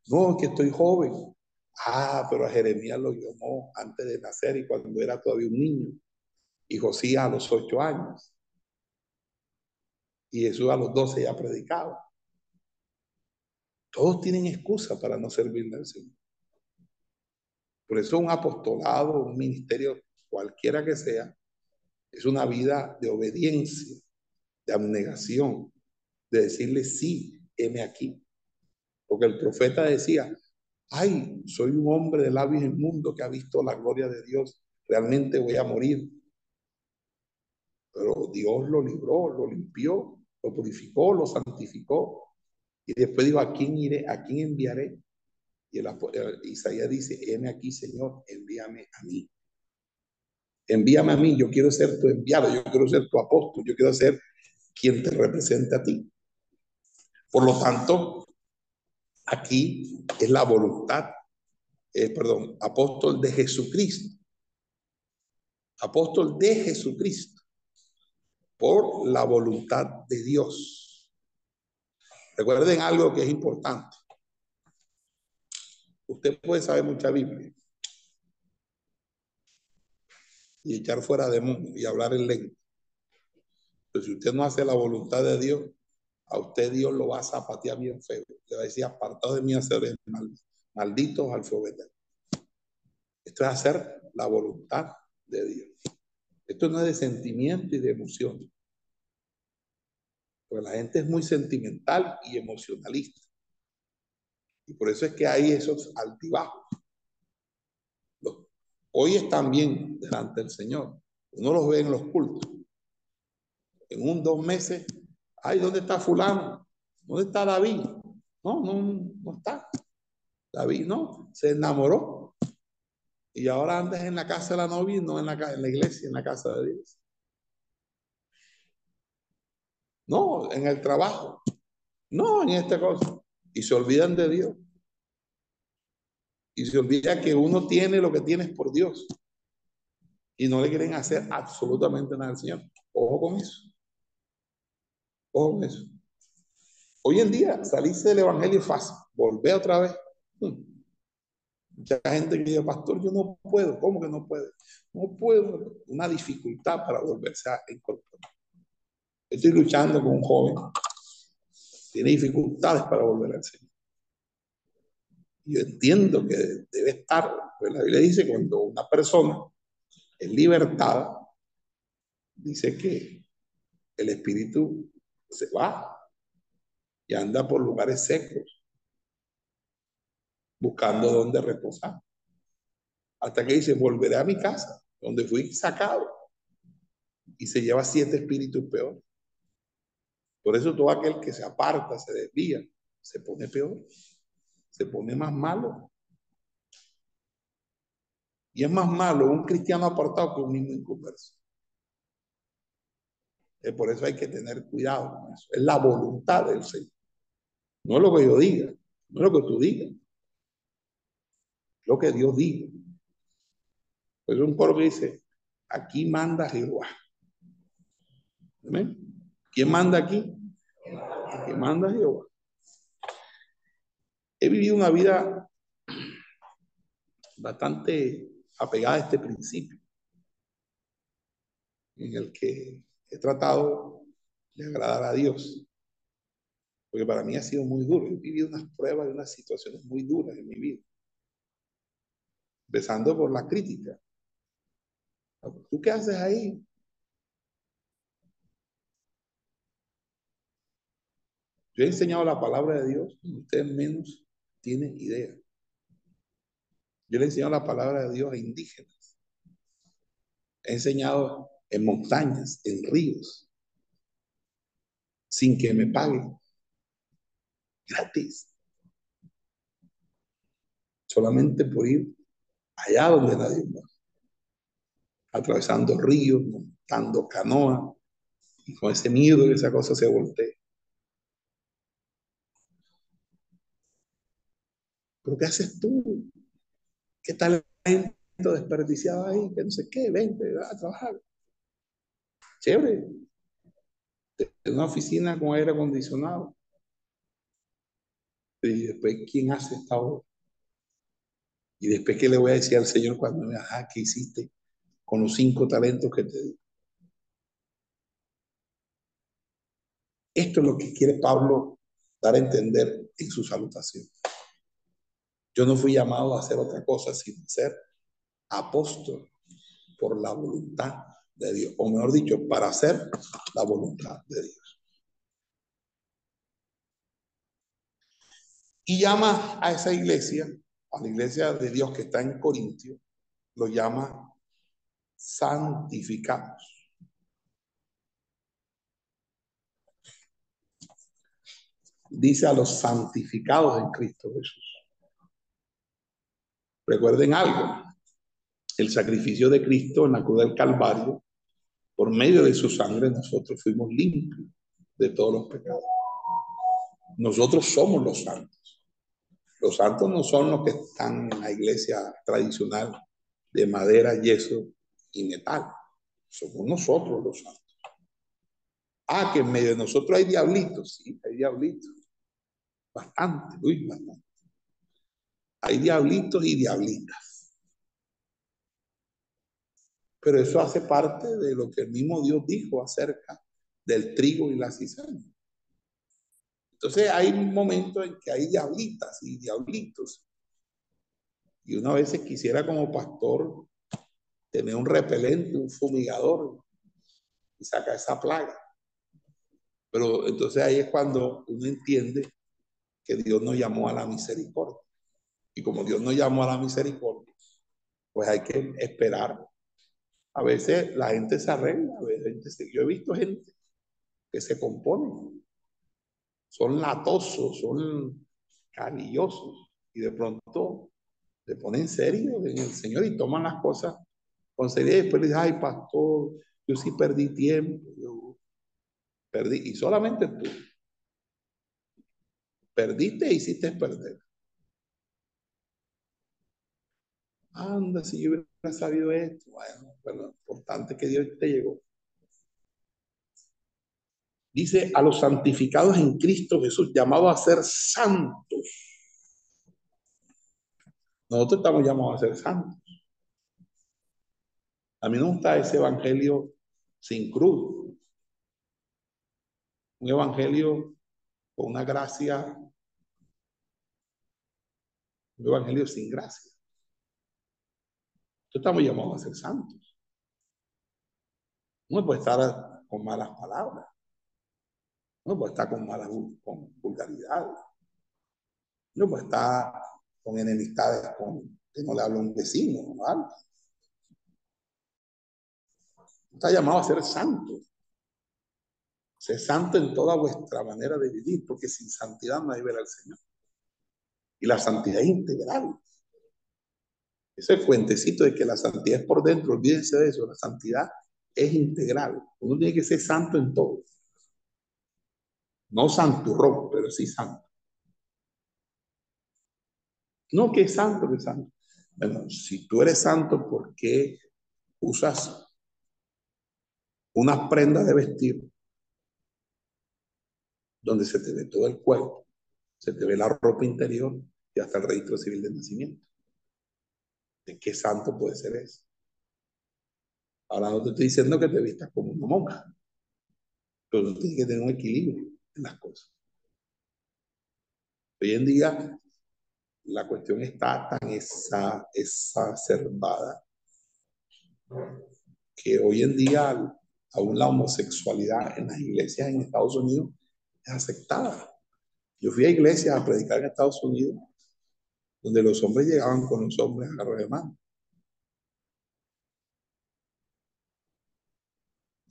No, que estoy joven. Ah, pero a Jeremías lo llamó antes de nacer y cuando era todavía un niño. Y Josías a los 8 años. Y Jesús a los 12 ya predicaba. Todos tienen excusa para no servirle al Señor. Por eso un apostolado, un ministerio, cualquiera que sea, es una vida de obediencia, de abnegación, de decirle sí, heme aquí. Porque el profeta decía, ay, soy un hombre de labios mundo que ha visto la gloria de Dios, realmente voy a morir. Pero Dios lo libró, lo limpió, lo purificó, lo santificó. Y después dijo, ¿a quién iré? ¿A quién enviaré? Y el, Isaías dice, heme aquí, Señor, envíame a mí. Envíame a mí, yo quiero ser tu enviado, yo quiero ser tu apóstol, yo quiero ser quien te represente a ti. Por lo tanto, aquí es la voluntad, eh, perdón, apóstol de Jesucristo. Apóstol de Jesucristo. Por la voluntad de Dios. Recuerden algo que es importante. Usted puede saber mucha Biblia y echar fuera de mundo y hablar en lengua. Pero si usted no hace la voluntad de Dios, a usted Dios lo va a zapatear bien feo. Le va a decir, apartado de mí hacer mal, malditos alfabetos. Esto es hacer la voluntad de Dios. Esto no es de sentimiento y de emoción. Porque la gente es muy sentimental y emocionalista. Y por eso es que hay esos altibajos. hoy están bien delante del Señor. Uno los ve en los cultos. En un dos meses, ay, ¿dónde está fulano? ¿Dónde está David? No, no, no está. David no, se enamoró. Y ahora andas en la casa de la novia no en la, en la iglesia, en la casa de Dios. No, en el trabajo. No, en esta cosa y se olvidan de Dios. Y se olvida que uno tiene lo que tienes por Dios. Y no le quieren hacer absolutamente nada al Señor. Ojo con eso. Ojo eso. Hoy en día, salirse del Evangelio es fácil. Volver otra vez. Hmm. Mucha gente que dice, pastor, yo no puedo. ¿Cómo que no puede? No puedo. Una dificultad para volverse a incorporar. Estoy luchando con un joven tiene dificultades para volver al Señor. Yo entiendo que debe estar, pues la Biblia dice cuando una persona es libertada, dice que el espíritu se va y anda por lugares secos, buscando dónde reposar. Hasta que dice, volveré a mi casa, donde fui sacado. Y se lleva siete espíritus peores. Por eso todo aquel que se aparta, se desvía, se pone peor, se pone más malo. Y es más malo un cristiano apartado que un niño inconverso. Por eso hay que tener cuidado con eso. Es la voluntad del Señor. No lo que yo diga, no es lo que tú digas. Lo que Dios diga. Pues un coro que dice, aquí manda Jehová. Amén. ¿Quién manda aquí? ¿Quién manda Jehová. He vivido una vida bastante apegada a este principio, en el que he tratado de agradar a Dios, porque para mí ha sido muy duro. He vivido unas pruebas y unas situaciones muy duras en mi vida, empezando por la crítica. ¿Tú qué haces ahí? Yo he enseñado la palabra de Dios y ustedes menos tienen idea. Yo le he enseñado la palabra de Dios a indígenas. He enseñado en montañas, en ríos, sin que me paguen. Gratis. Solamente por ir allá donde nadie va. Atravesando ríos, montando canoa, y con ese miedo que esa cosa se voltee. ¿Pero qué haces tú? ¿Qué tal talento desperdiciado ahí? Que no sé qué, vente, va a trabajar. Chévere. En una oficina con aire acondicionado. Y después, ¿quién hace esta obra? Y después, ¿qué le voy a decir al Señor cuando me diga, ¿qué hiciste con los cinco talentos que te di? Esto es lo que quiere Pablo dar a entender en su salutación. Yo no fui llamado a hacer otra cosa sino ser apóstol por la voluntad de Dios, o mejor dicho, para hacer la voluntad de Dios. Y llama a esa iglesia, a la iglesia de Dios que está en Corintio, lo llama santificados. dice a los santificados en Cristo Jesús. Recuerden algo, el sacrificio de Cristo en la cruz del Calvario, por medio de su sangre nosotros fuimos limpios de todos los pecados. Nosotros somos los santos. Los santos no son los que están en la iglesia tradicional de madera, yeso y metal. Somos nosotros los santos. Ah, que en medio de nosotros hay diablitos. Sí, hay diablitos. Bastante, uy, bastante. Hay diablitos y diablitas. Pero eso hace parte de lo que el mismo Dios dijo acerca del trigo y la cizaña. Entonces hay un momento en que hay diablitas y diablitos. Y una vez quisiera como pastor tener un repelente, un fumigador y sacar esa plaga. Pero entonces ahí es cuando uno entiende que Dios nos llamó a la misericordia. Y como Dios nos llamó a la misericordia, pues hay que esperar. A veces la gente se arregla, a veces yo he visto gente que se compone, son latosos, son cariñosos y de pronto se ponen serio en el Señor y toman las cosas con seriedad y después dicen, ay pastor, yo sí perdí tiempo, yo perdí, y solamente tú, Perdiste e hiciste perder. Anda, si yo hubiera sabido esto, bueno, pero importante que Dios te llegó. Dice a los santificados en Cristo Jesús, llamados a ser santos. Nosotros estamos llamados a ser santos. A mí no me gusta ese evangelio sin cruz. Un evangelio con una gracia, un evangelio sin gracia. Estamos llamados a ser santos. No puede estar con malas palabras. No puede estar con malas con vulgaridad. No puede estar con enemistades con que no le habla un vecino ¿vale? Está llamado a ser santo. Sé santo en toda vuestra manera de vivir, porque sin santidad no hay ver al Señor. Y la santidad integral. Ese cuentecito de que la santidad es por dentro, olvídense de eso, la santidad es integral. Uno tiene que ser santo en todo. No santurrón, pero sí santo. No que es santo, que es santo. Bueno, si tú eres santo, ¿por qué usas unas prendas de vestir donde se te ve todo el cuerpo, se te ve la ropa interior y hasta el registro civil de nacimiento. ¿De qué santo puede ser eso? Ahora no te estoy diciendo que te vistas como una monja, pero tú tienes que tener un equilibrio en las cosas. Hoy en día la cuestión está tan esa, exacerbada que hoy en día aún la homosexualidad en las iglesias en Estados Unidos es aceptada. Yo fui a iglesias a predicar en Estados Unidos, donde los hombres llegaban con los hombres a de mano.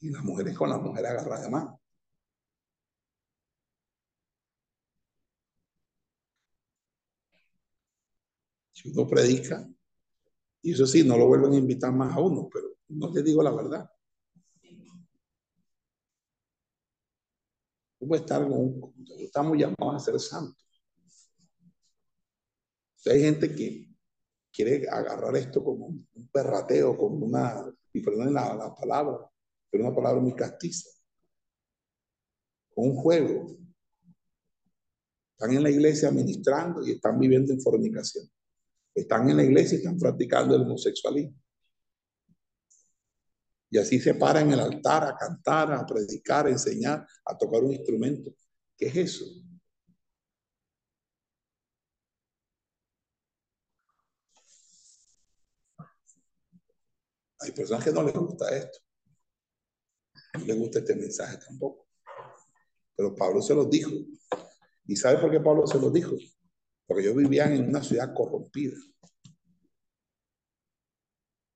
Y las mujeres con las mujeres agarradas de mano. Si uno predica, y eso sí, no lo vuelven a invitar más a uno, pero no te digo la verdad. estar con Estamos llamados a ser santos. Hay gente que quiere agarrar esto como un perrateo, como una, y perdonen la, la palabra, pero una palabra muy castiza, un juego. Están en la iglesia ministrando y están viviendo en fornicación. Están en la iglesia y están practicando el homosexualismo. Y así se para en el altar a cantar, a predicar, a enseñar, a tocar un instrumento. ¿Qué es eso? Hay personas que no les gusta esto. No les gusta este mensaje tampoco. Pero Pablo se los dijo. ¿Y sabe por qué Pablo se los dijo? Porque ellos vivían en una ciudad corrompida.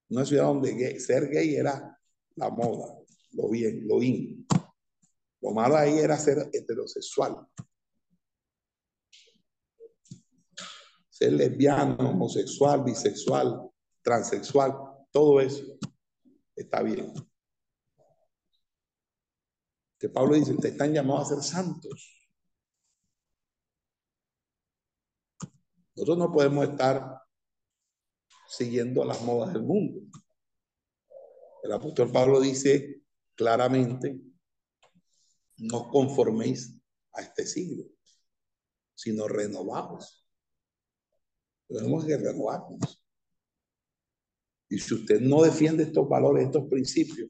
Una ciudad donde ser gay era la moda, lo bien, lo in. Lo malo ahí era ser heterosexual. Ser lesbiano, homosexual, bisexual, transexual, todo eso está bien. Que Pablo dice, te están llamados a ser santos. Nosotros no podemos estar siguiendo las modas del mundo. El apóstol Pablo dice claramente, no conforméis a este siglo, sino renovados. Tenemos que renovarnos. Y si usted no defiende estos valores, estos principios,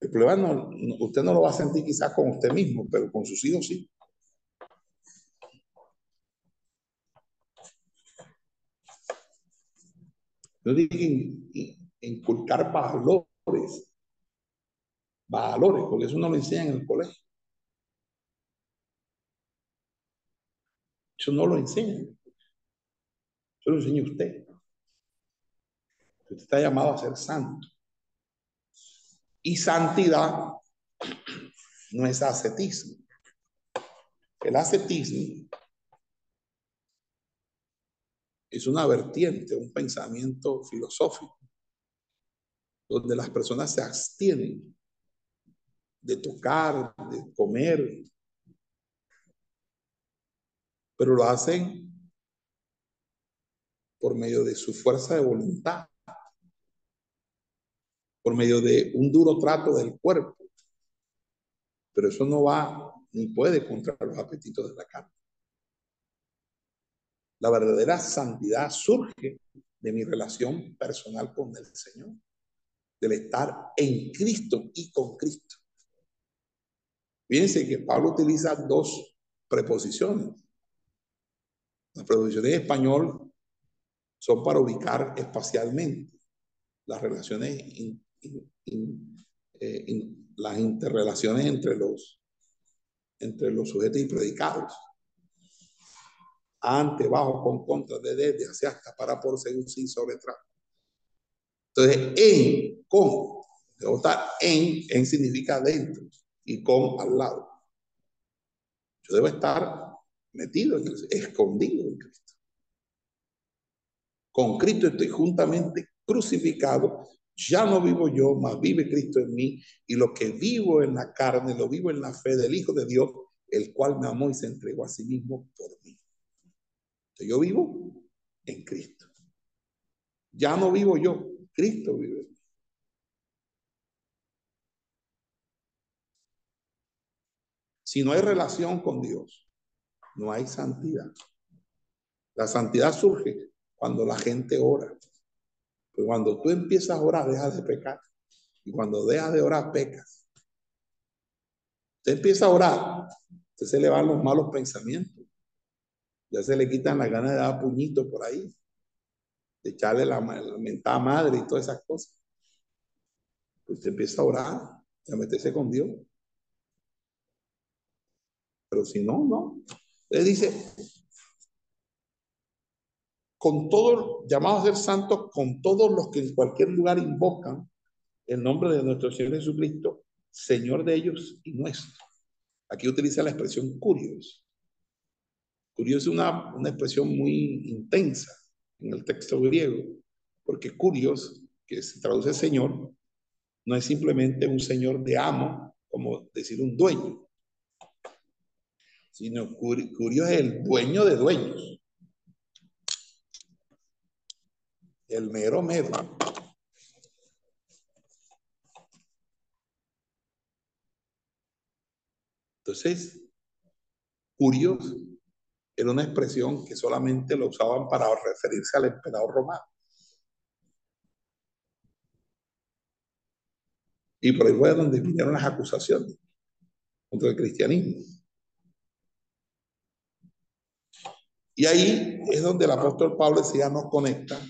el problema no, usted no lo va a sentir quizás con usted mismo, pero con sus hijos sí. Yo digo inculcar valores, valores, porque eso no lo enseñan en el colegio. Eso no lo enseñan. Eso lo enseña usted. Usted está llamado a ser santo. Y santidad no es ascetismo. El ascetismo es una vertiente, un pensamiento filosófico, donde las personas se abstienen de tocar, de comer, pero lo hacen por medio de su fuerza de voluntad por medio de un duro trato del cuerpo. Pero eso no va ni puede contra los apetitos de la carne. La verdadera santidad surge de mi relación personal con el Señor, del estar en Cristo y con Cristo. Fíjense que Pablo utiliza dos preposiciones. Las preposiciones en español son para ubicar espacialmente las relaciones las interrelaciones entre los, entre los sujetos y predicados. Ante, bajo, con, contra, de, desde, hacia, hasta, para, por, según, sin, sobre, tras. Entonces, en, con, debo estar en, en significa dentro y con al lado. Yo debo estar metido en Cristo, escondido en Cristo. Con Cristo estoy juntamente crucificado ya no vivo yo, mas vive Cristo en mí, y lo que vivo en la carne, lo vivo en la fe del Hijo de Dios, el cual me amó y se entregó a sí mismo por mí. yo vivo en Cristo. Ya no vivo yo, Cristo vive en mí. Si no hay relación con Dios, no hay santidad. La santidad surge cuando la gente ora. Pero cuando tú empiezas a orar, dejas de pecar. Y cuando dejas de orar, pecas. Usted empieza a orar, usted se le van los malos pensamientos. Ya se le quitan las ganas de dar puñito por ahí. De echarle la, mentada madre y todas esas cosas. Usted empieza a orar y a meterse con Dios. Pero si no, no. Él dice, con todos, llamados a ser santos, con todos los que en cualquier lugar invocan el nombre de nuestro Señor Jesucristo, Señor de ellos y nuestro. Aquí utiliza la expresión curios. Curios es una, una expresión muy intensa en el texto griego, porque curios, que se traduce Señor, no es simplemente un Señor de amo, como decir un dueño, sino curios es el dueño de dueños. El mero mero. Entonces, curioso, era una expresión que solamente lo usaban para referirse al emperador romano. Y por ahí fue donde vinieron las acusaciones contra el cristianismo. Y ahí es donde el apóstol Pablo decía, nos conecta.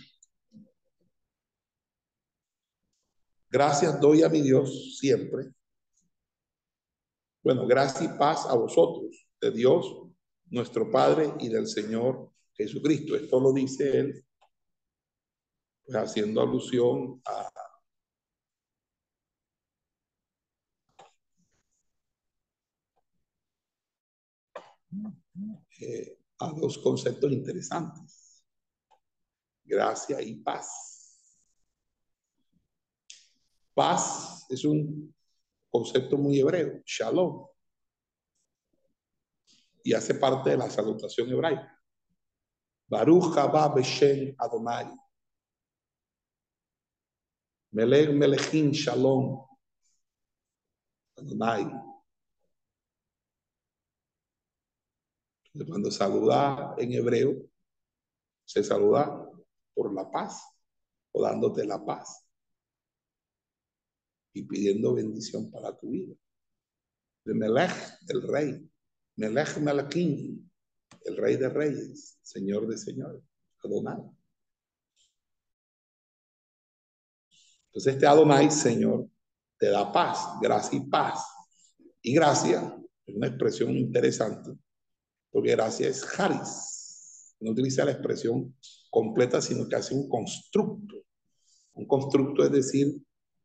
Gracias doy a mi Dios siempre. Bueno, gracias y paz a vosotros, de Dios, nuestro Padre y del Señor Jesucristo. Esto lo dice él, pues haciendo alusión a, eh, a dos conceptos interesantes. Gracia y paz. Paz es un concepto muy hebreo, shalom, y hace parte de la salutación hebraica. Baruch haba beshem Adonai. Melech melechim shalom. Adonai. Cuando saluda en hebreo, se saluda por la paz o dándote la paz y pidiendo bendición para tu vida. De Melech, el rey. Melech Melachim, el rey de reyes, señor de señores, Adonai. Entonces este Adonai, Señor, te da paz, gracia y paz. Y gracia es una expresión interesante porque gracia es haris. No utiliza la expresión completa, sino que hace un constructo. Un constructo es decir,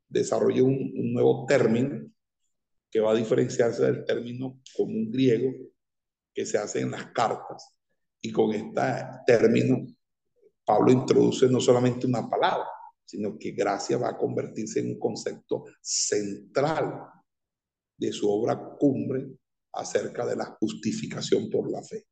desarrolla un, un nuevo término que va a diferenciarse del término común griego que se hace en las cartas. Y con este término, Pablo introduce no solamente una palabra, sino que gracia va a convertirse en un concepto central de su obra cumbre acerca de la justificación por la fe.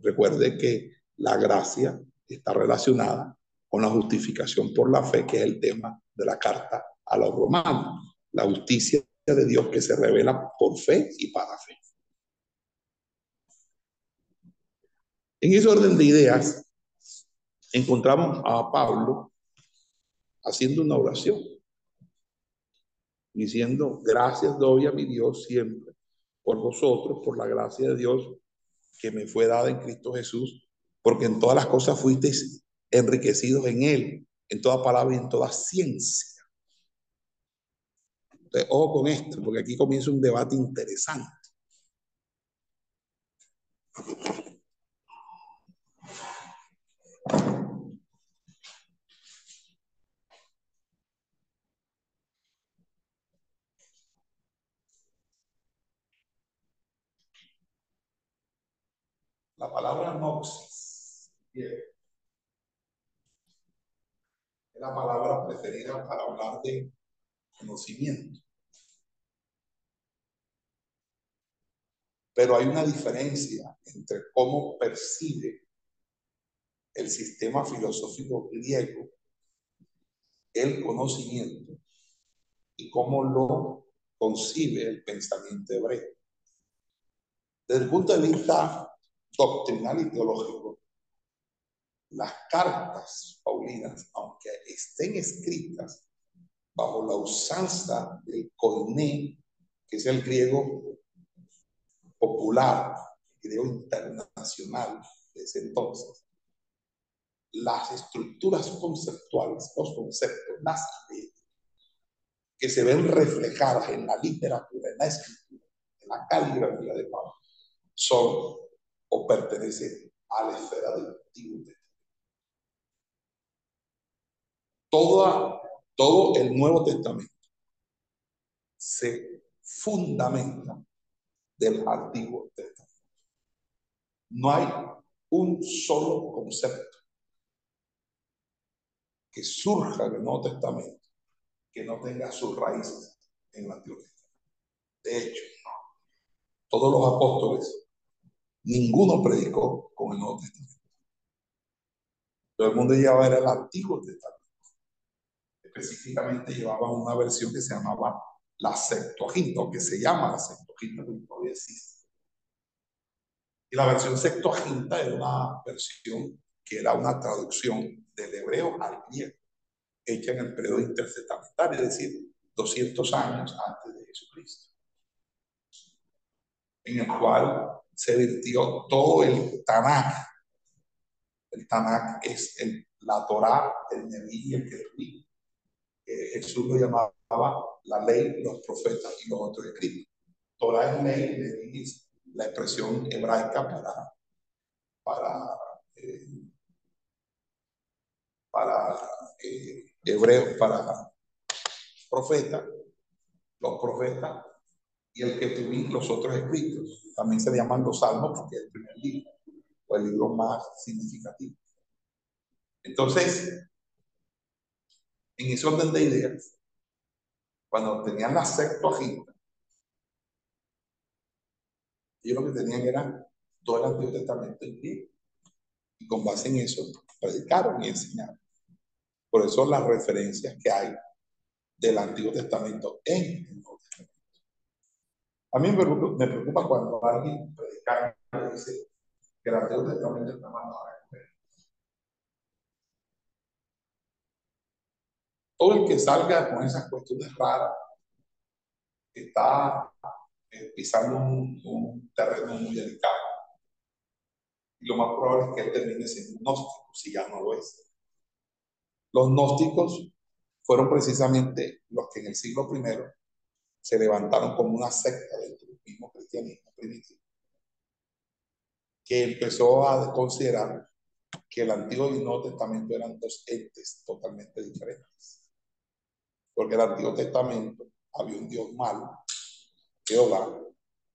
Recuerde que la gracia está relacionada con la justificación por la fe, que es el tema de la carta a los romanos. La justicia de Dios que se revela por fe y para fe. En ese orden de ideas, encontramos a Pablo haciendo una oración, diciendo, gracias doy a mi Dios siempre por vosotros, por la gracia de Dios que me fue dada en Cristo Jesús, porque en todas las cosas fuisteis enriquecidos en Él, en toda palabra y en toda ciencia. Entonces, ojo con esto, porque aquí comienza un debate interesante. La palabra noxis es la palabra preferida para hablar de conocimiento. Pero hay una diferencia entre cómo percibe el sistema filosófico griego el conocimiento y cómo lo concibe el pensamiento hebreo. Desde el punto de vista doctrinal y teológico, las cartas paulinas, aunque estén escritas bajo la usanza del koiné, que es el griego popular, el griego internacional de ese entonces, las estructuras conceptuales, los conceptos, las ideas, que se ven reflejadas en la literatura, en la escritura, en la caligrafía de Pablo, son o pertenece a la esfera del Antiguo Testamento. Toda, todo el Nuevo Testamento se fundamenta del Antiguo Testamento. No hay un solo concepto que surja del Nuevo Testamento que no tenga sus raíces en el Antiguo. De hecho, todos los apóstoles Ninguno predicó con el Nuevo Testamento. Todo el mundo llevaba era el Antiguo Testamento. Específicamente llevaban una versión que se llamaba la Septuaginta, o que se llama la Septuaginta, que todavía existe. Y la versión Septuaginta era una versión que era una traducción del hebreo al griego, hecha en el periodo intertestamentario, es decir, 200 años antes de Jesucristo, en el cual se virtió todo el Tanakh. El Tanakh es el, la Torah, el Neví y el Kerbí. Jesús lo llamaba la ley, los profetas y los otros escritos. Torah es ley, la expresión hebraica para, para, eh, para eh, hebreo, para profeta, los profetas y el que tuvimos los otros escritos. También se llaman los salmos porque es el primer libro o el libro más significativo. Entonces, en ese orden de ideas, cuando tenían la Septuaginta, ellos lo que tenían era todo el Antiguo Testamento en griego. Y con base en eso, predicaron y enseñaron. Por eso las referencias que hay del Antiguo Testamento en el Nuevo Testamento. A mí me preocupa, cuando alguien predica dice que el Antiguo Testamento está mal Todo el que salga con esas cuestiones raras está eh, pisando un, terreno muy delicado. Y lo más probable es que él termine siendo gnóstico, si ya no lo es. Los gnósticos fueron precisamente los que en el siglo I se levantaron como una secta del mismo cristianismo primitivo, que empezó a considerar que el Antiguo y el Nuevo Testamento eran dos entes totalmente diferentes. Porque el Antiguo Testamento había un Dios malo, Jehová,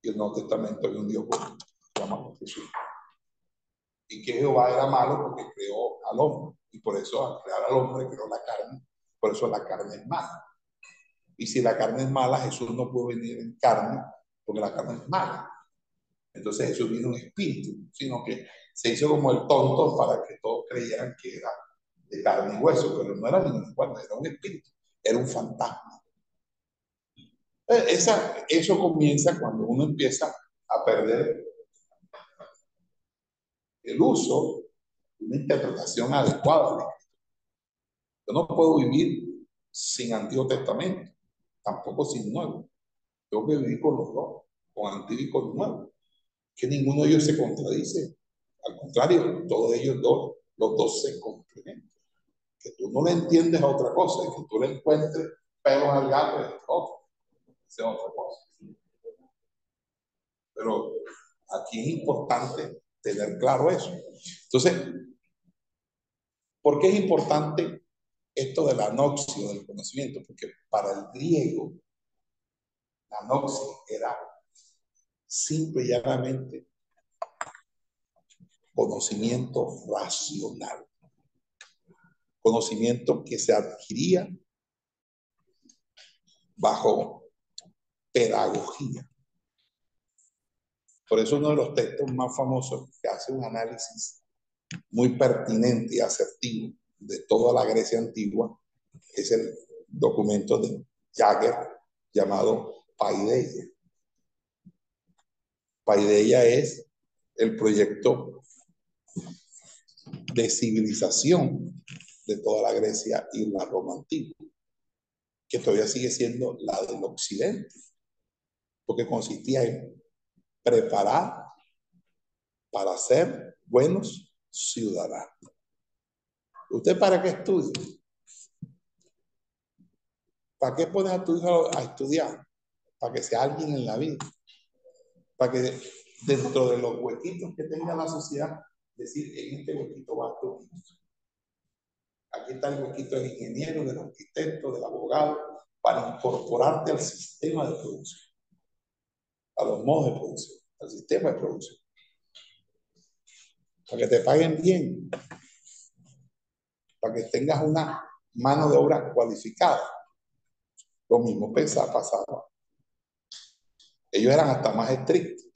y el Nuevo Testamento había un Dios bueno, llamado Jesús. Y que Jehová era malo porque creó al hombre, y por eso al crear al hombre creó la carne por eso la carne es mala. Y si la carne es mala, Jesús no puede venir en carne porque la carne es mala. Entonces Jesús vino un espíritu, sino que se hizo como el tonto para que todos creyeran que era de carne y hueso, pero no era ningún cuerno, era un espíritu, era un fantasma. Eh, esa, eso comienza cuando uno empieza a perder el uso de una interpretación adecuada de yo no puedo vivir sin Antiguo Testamento, tampoco sin Nuevo. Tengo que vivir con los dos, con Antiguo y con Nuevo. Que ninguno de ellos se contradice. Al contrario, todos ellos dos, los dos se complementan. Que tú no le entiendes a otra cosa, que tú le encuentres pelos al gato es otro. es otra cosa. Pero aquí es importante tener claro eso. Entonces, ¿por qué es importante esto de la del conocimiento, porque para el griego la noxio era simple y llanamente conocimiento racional, conocimiento que se adquiría bajo pedagogía. Por eso uno de los textos más famosos que hace un análisis muy pertinente y asertivo de toda la Grecia antigua es el documento de Jagger llamado Paideia. Paideia es el proyecto de civilización de toda la Grecia y la Roma antigua, que todavía sigue siendo la del occidente, porque consistía en preparar para ser buenos ciudadanos. ¿Usted para qué estudia? ¿Para qué pones a tu hijo a estudiar? Para que sea alguien en la vida. Para que dentro de los huequitos que tenga la sociedad, decir, en este huequito va tu Aquí está el huequito del ingeniero, del arquitecto, del abogado, para incorporarte al sistema de producción, a los modos de producción, al sistema de producción. Para que te paguen bien, para que tengas una mano de obra cualificada. Lo mismo pensaba pasaba. Ellos eran hasta más estrictos,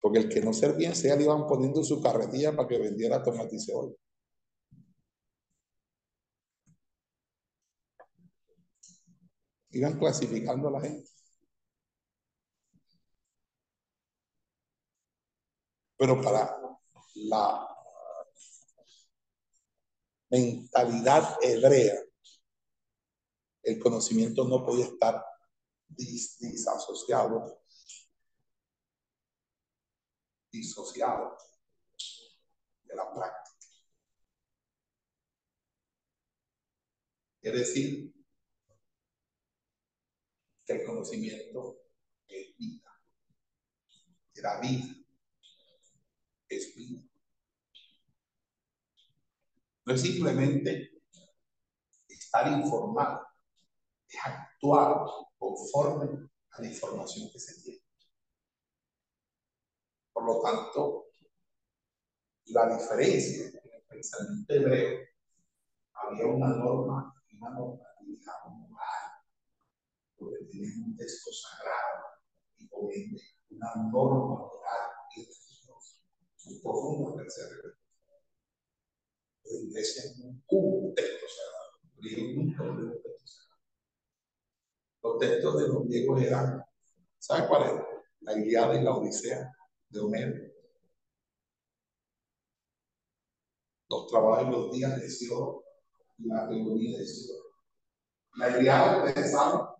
porque el que no servía se le iban poniendo su carretilla para que vendiera tomate y cebolla. Iban clasificando a la gente. Pero para la mentalidad hebrea, el conocimiento no podía estar disasociado, disociado de la práctica. Es decir, el conocimiento es vida, era vida, es vida. No es simplemente estar informado, es actuar conforme a la información que se tiene. Por lo tanto, la diferencia en el pensamiento hebreo, había una norma, una normatividad moral, porque tienen un texto sagrado y por una norma moral y religiosa muy profunda que se La iglesia es un texto sagrado, un texto sagrado. Los textos de los griegos eran, ¿sabe cuál era? La Iliada y la Odisea de Homero. Los trabajos y los días de Sion y la teoría de Sion. La Iliada, saben,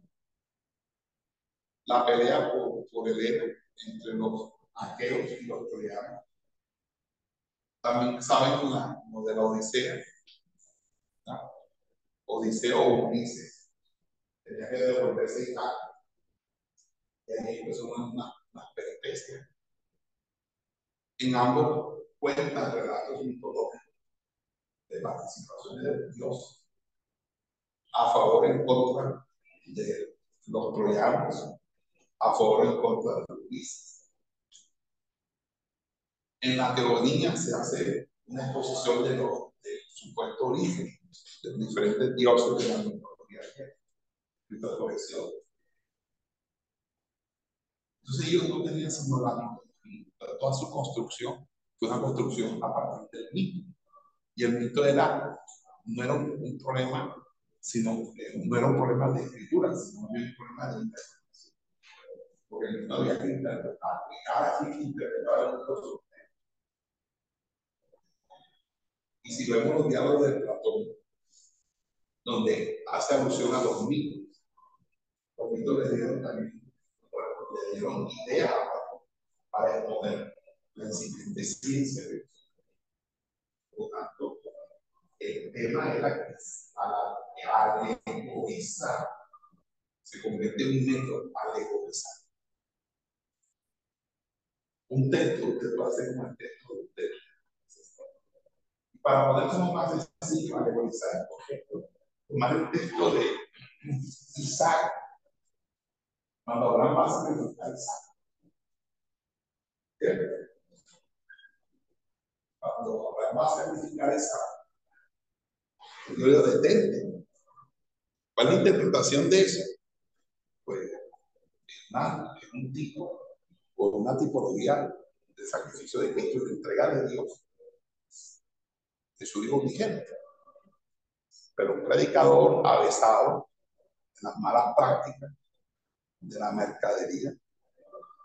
la pelea por, por el héroe entre los aqueos y los troyanos. También saben la, lo de la Odisea. ¿no? Odiseo o Ulises tenía que devolverse a Italia. Y ahí empezó una, una, una peripecia. En ambos cuentan relatos mitológicos de participaciones de Dios a favor y en contra de los troyanos, a favor y en contra de Luis. En la teoría se hace una exposición de los de supuesto origen de los diferentes dioses de la mitología entonces ellos no tenían sino la mitología, toda su construcción fue una construcción a partir del mito. Y el mito era, no era un, problema, sino, eh, no era un problema de escritura, sino un problema de interpretación. Porque mito había que interpretar, cada quien interpretaba el mundo Y si vemos los diálogos de Platón, donde hace alusión a los mitos, poquito le dieron también, le dieron ideas para exponer la incipiente ciencia de Por lo tanto, el tema era que a alegorizar se convierte en un método alegorizar. Un texto, usted puede hacer un texto de. Y para ponerlo más sencillo, alegorizar, por ejemplo, tomar el texto de Isaac cuando Abraham va a Isaac. Cuando Abraham va a sacrificar Isaac, yo digo, detente. ¿Cuál es la interpretación de eso? Pues, nada, es un tipo o una tipología de sacrificio de Cristo, de entrega de Dios, de su Hijo vigente. Pero un predicador avesado en las malas prácticas de la mercadería,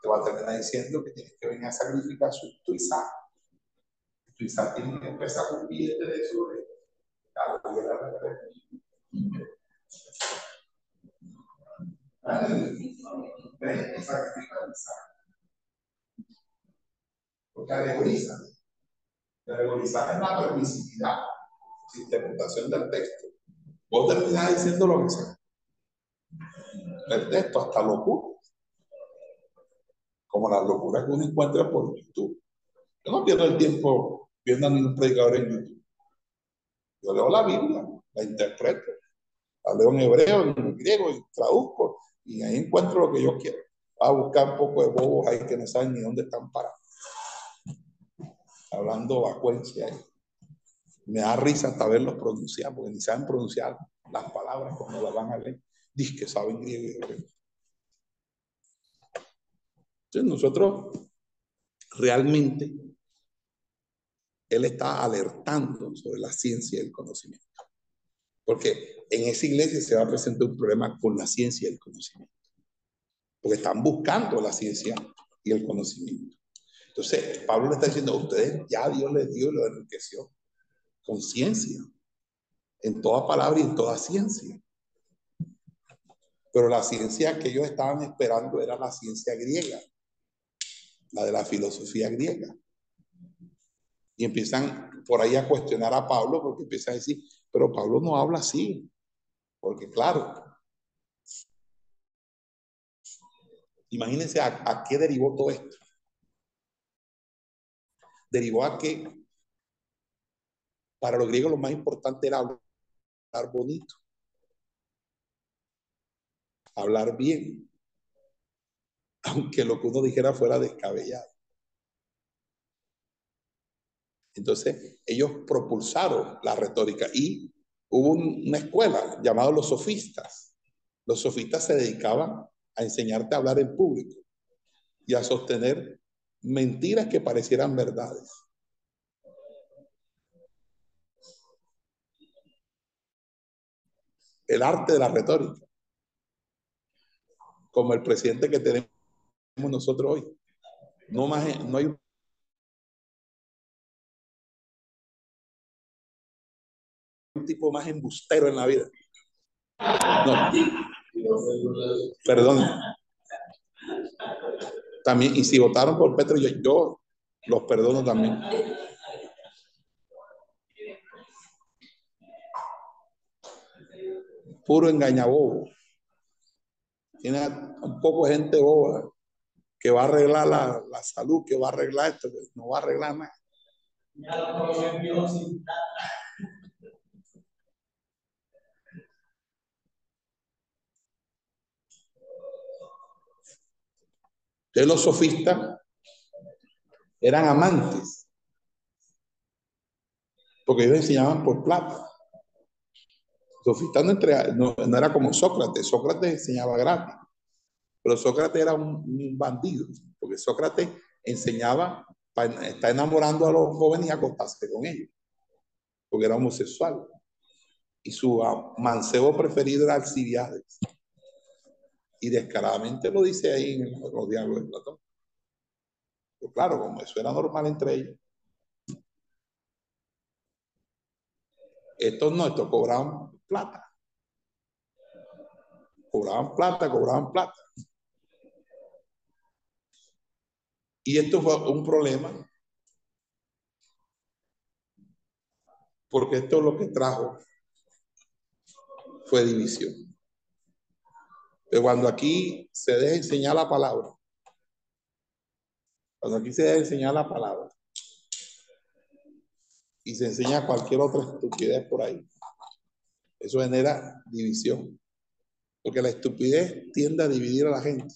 te va a terminar diciendo que tienes que venir a sacrificar su, tu Isaac. Tu Isaac tiene que empezar con billete de eso de Alegoriza. Alegorizar es la permisividad, interpretación del texto. Vos terminás diciendo lo que sea el texto hasta locura. Como las locuras que uno encuentra por YouTube. Yo no pierdo el tiempo viendo a ningún predicador en YouTube. Yo leo la Biblia, la interpreto, la leo en hebreo, en griego y traduzco y ahí encuentro lo que yo quiero. A buscar un poco de bobos ahí que no saben ni dónde están parados. Hablando vacuencia. Me da risa hasta verlos pronunciar, porque ni saben pronunciar las palabras como las van a leer dice que saben griego Entonces nosotros realmente, él está alertando sobre la ciencia y el conocimiento. Porque en esa iglesia se va a presentar un problema con la ciencia y el conocimiento. Porque están buscando la ciencia y el conocimiento. Entonces, Pablo le está diciendo a ustedes, ya Dios les dio y lo enriqueció con ciencia, en toda palabra y en toda ciencia. Pero la ciencia que ellos estaban esperando era la ciencia griega, la de la filosofía griega. Y empiezan por ahí a cuestionar a Pablo porque empiezan a decir, pero Pablo no habla así. Porque claro, imagínense a, qué derivó todo esto. Derivó a que para los griegos lo más importante era hablar bonito, hablar bien, aunque lo que uno dijera fuera descabellado. Entonces, ellos propulsaron la retórica y hubo una escuela llamada los sofistas. Los sofistas se dedicaban a enseñarte a hablar en público y a sostener mentiras que parecieran verdades. El arte de la retórica. Como el presidente que tenemos nosotros hoy. No, más, no hay un tipo más embustero en la vida. Perdón. Y si votaron por Petro, yo, los perdono también. Puro engañabobo. Tiene un poco gente boba que va a arreglar la, la salud, que va a arreglar esto, que no va a arreglar nada. Entonces los sofistas eran amantes, porque ellos enseñaban por plata. Sofistas no, no, era como Sócrates, Sócrates enseñaba gratis, pero Sócrates era un, bandido, porque Sócrates enseñaba, está enamorando a los jóvenes y acostarse con ellos, porque era homosexual. Y su mancebo preferido era Alcibiades. Y descaradamente lo dice ahí en los diálogos de Platón. Pero claro, como eso era normal entre ellos. Estos no, estos cobraban plata. Cobraban plata, cobraban plata. Y esto fue un problema porque esto lo que trajo fue división. Pero cuando aquí se deja enseñar la palabra, cuando aquí se deja enseñar la palabra y se enseña cualquier otra estupidez por ahí, eso genera división. Porque la estupidez tiende a dividir a la gente.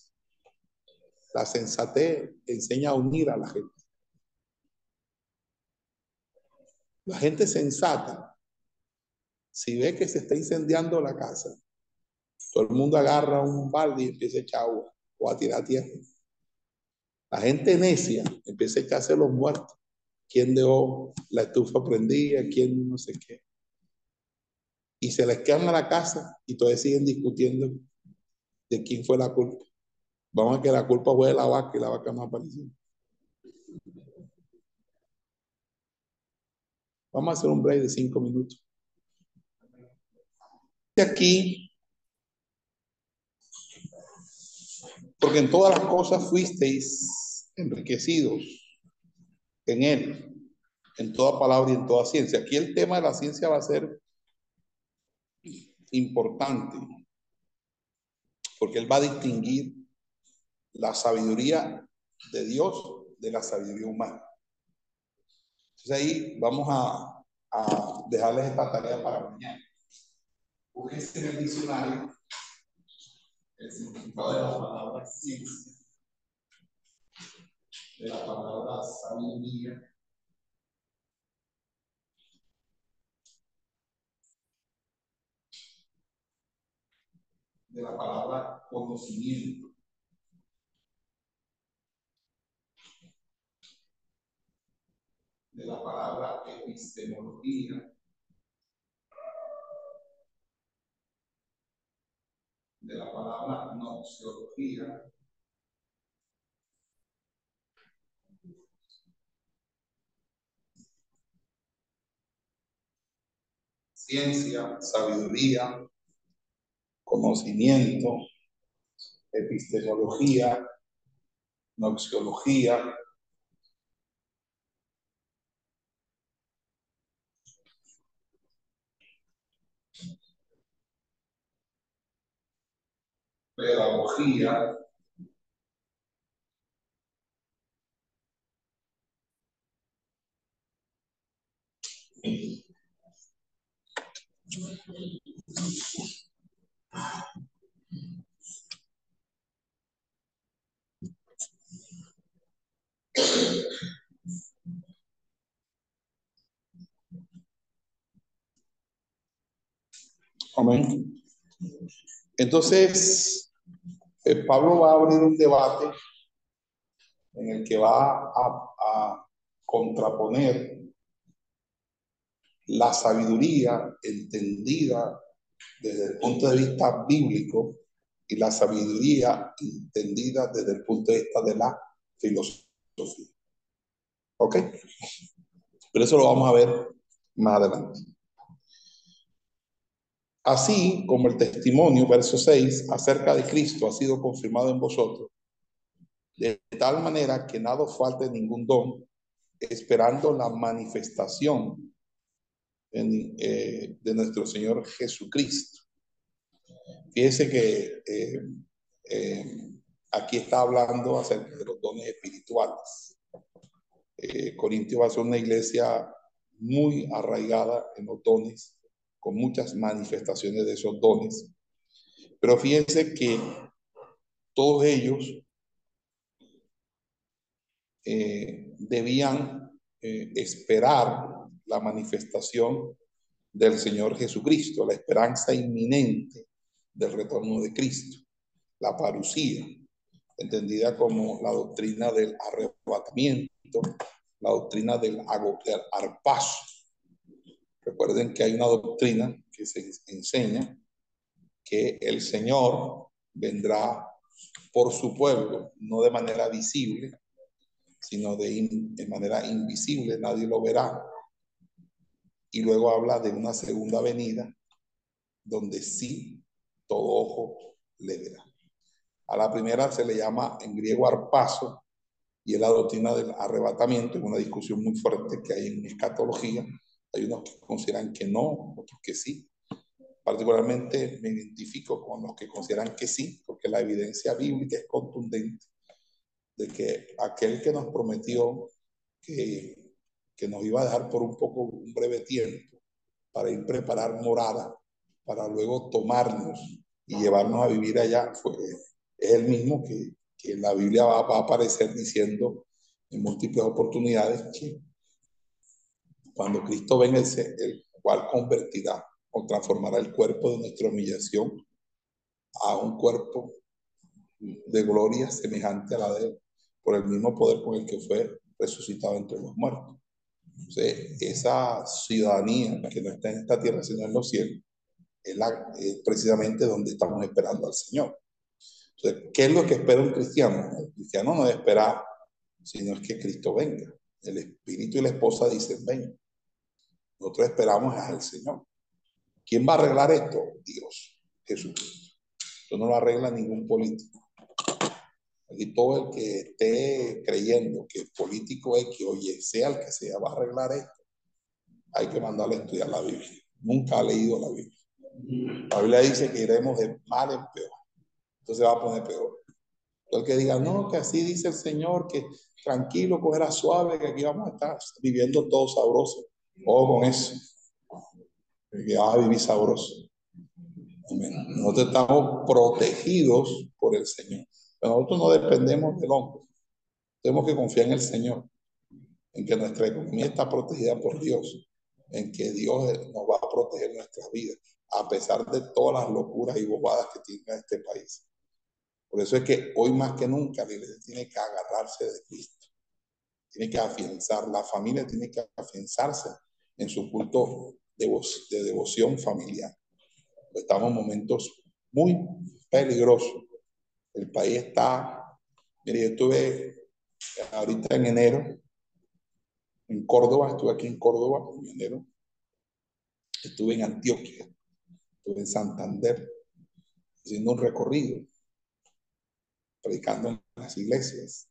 La sensatez enseña a unir a la gente. La gente sensata, si ve que se está incendiando la casa, todo el mundo agarra un balde y empieza a echar agua o a tirar tierra. La gente necia empieza a echarse los muertos. ¿Quién dejó la estufa prendida? ¿Quién no sé qué? Y se les quedan a la casa y todavía siguen discutiendo de quién fue la culpa. Vamos a que la culpa fue de la vaca y la vaca no apareció. Vamos a hacer un break de cinco minutos. Aquí porque en todas las cosas fuisteis enriquecidos en Él, en toda palabra y en toda ciencia. Aquí el tema de la ciencia va a ser importante, porque Él va a distinguir la sabiduría de Dios de la sabiduría humana. Entonces ahí vamos a, a dejarles esta tarea para mañana. Búsquense en el diccionario el significado de la palabra ciencia, de la palabra sabiduría, de la palabra conocimiento. de la palabra epistemología de la palabra noxiología. Ciencia, sabiduría, conocimiento, epistemología, noxiología, pedagogía, Amén. Entonces, eh, Pablo va a abrir un debate en el que va a, a contraponer la sabiduría entendida desde el punto de vista bíblico y la sabiduría entendida desde el punto de vista de la filosofía. ¿Ok? Pero eso lo vamos a ver más adelante. Así como el testimonio, verso 6, acerca de Cristo ha sido confirmado en vosotros, de tal manera que nada falte ningún don, esperando la manifestación eh, de nuestro Señor Jesucristo. Fíjese que eh, eh, aquí está hablando acerca de los dones espirituales. Corintio va a ser una iglesia muy arraigada en los dones con muchas manifestaciones de esos dones. Pero fíjense que todos ellos eh, debían eh, esperar la manifestación del Señor Jesucristo, la esperanza inminente del retorno de Cristo, la parucía, entendida como la doctrina del arrebatamiento, la doctrina del arpazo, Recuerden que hay una doctrina que se enseña que el Señor vendrá por su pueblo, no de manera visible, sino de, manera invisible, nadie lo verá. Y luego habla de una segunda venida, donde sí todo ojo le verá. A la primera se le llama en griego arpazo, y es la doctrina del arrebatamiento, es una discusión muy fuerte que hay en escatología, hay unos que consideran que no, otros que sí. Particularmente me identifico con los que consideran que sí, porque la evidencia bíblica es contundente de que aquel que nos prometió que, que nos iba a dejar por un poco, un breve tiempo, para ir preparar morada, para luego tomarnos y llevarnos a vivir allá, fue, es el mismo que, que en la Biblia va, va a aparecer diciendo en múltiples oportunidades que cuando Cristo venga, el cual convertirá o transformará el cuerpo de nuestra humillación a un cuerpo de gloria semejante a la de él, por el mismo poder con el que fue resucitado entre los muertos. Entonces, esa ciudadanía que no está en esta tierra, sino en los cielos, es, es precisamente donde estamos esperando al Señor. Entonces, ¿qué es lo que espera un cristiano? El cristiano no espera, sino es que Cristo venga. El espíritu y la esposa dicen, ven. Nosotros esperamos al Señor. ¿Quién va a arreglar esto? Dios, Jesucristo. Esto no lo arregla ningún político. Aquí todo el que esté creyendo que el político es que, oye, sea el que sea, va a arreglar esto. Hay que mandarle a estudiar la Biblia. Nunca ha leído la Biblia. La Biblia dice que iremos de mal en peor. Entonces va a poner peor. El que diga, no, que así dice el Señor, que tranquilo, cogerá suave, que aquí vamos a estar viviendo todos sabrosos. O con eso. Que va a vivir sabroso. Nosotros estamos protegidos por el Señor. Nosotros no dependemos del hombre. Tenemos que confiar en el Señor. En que nuestra economía está protegida por Dios. En que Dios nos va a proteger nuestras vidas. A pesar de todas las locuras y bobadas que tiene este país. Por eso es que hoy más que nunca la iglesia tiene que agarrarse de Cristo tiene que afianzar, la familia tiene que afianzarse en su culto de, de devoción familiar. Estamos en momentos muy peligroso. El país está, mire, yo estuve ahorita en enero en Córdoba, estuve aquí en Córdoba en enero, estuve en Antioquia, estuve en Santander, haciendo un recorrido, predicando en las iglesias.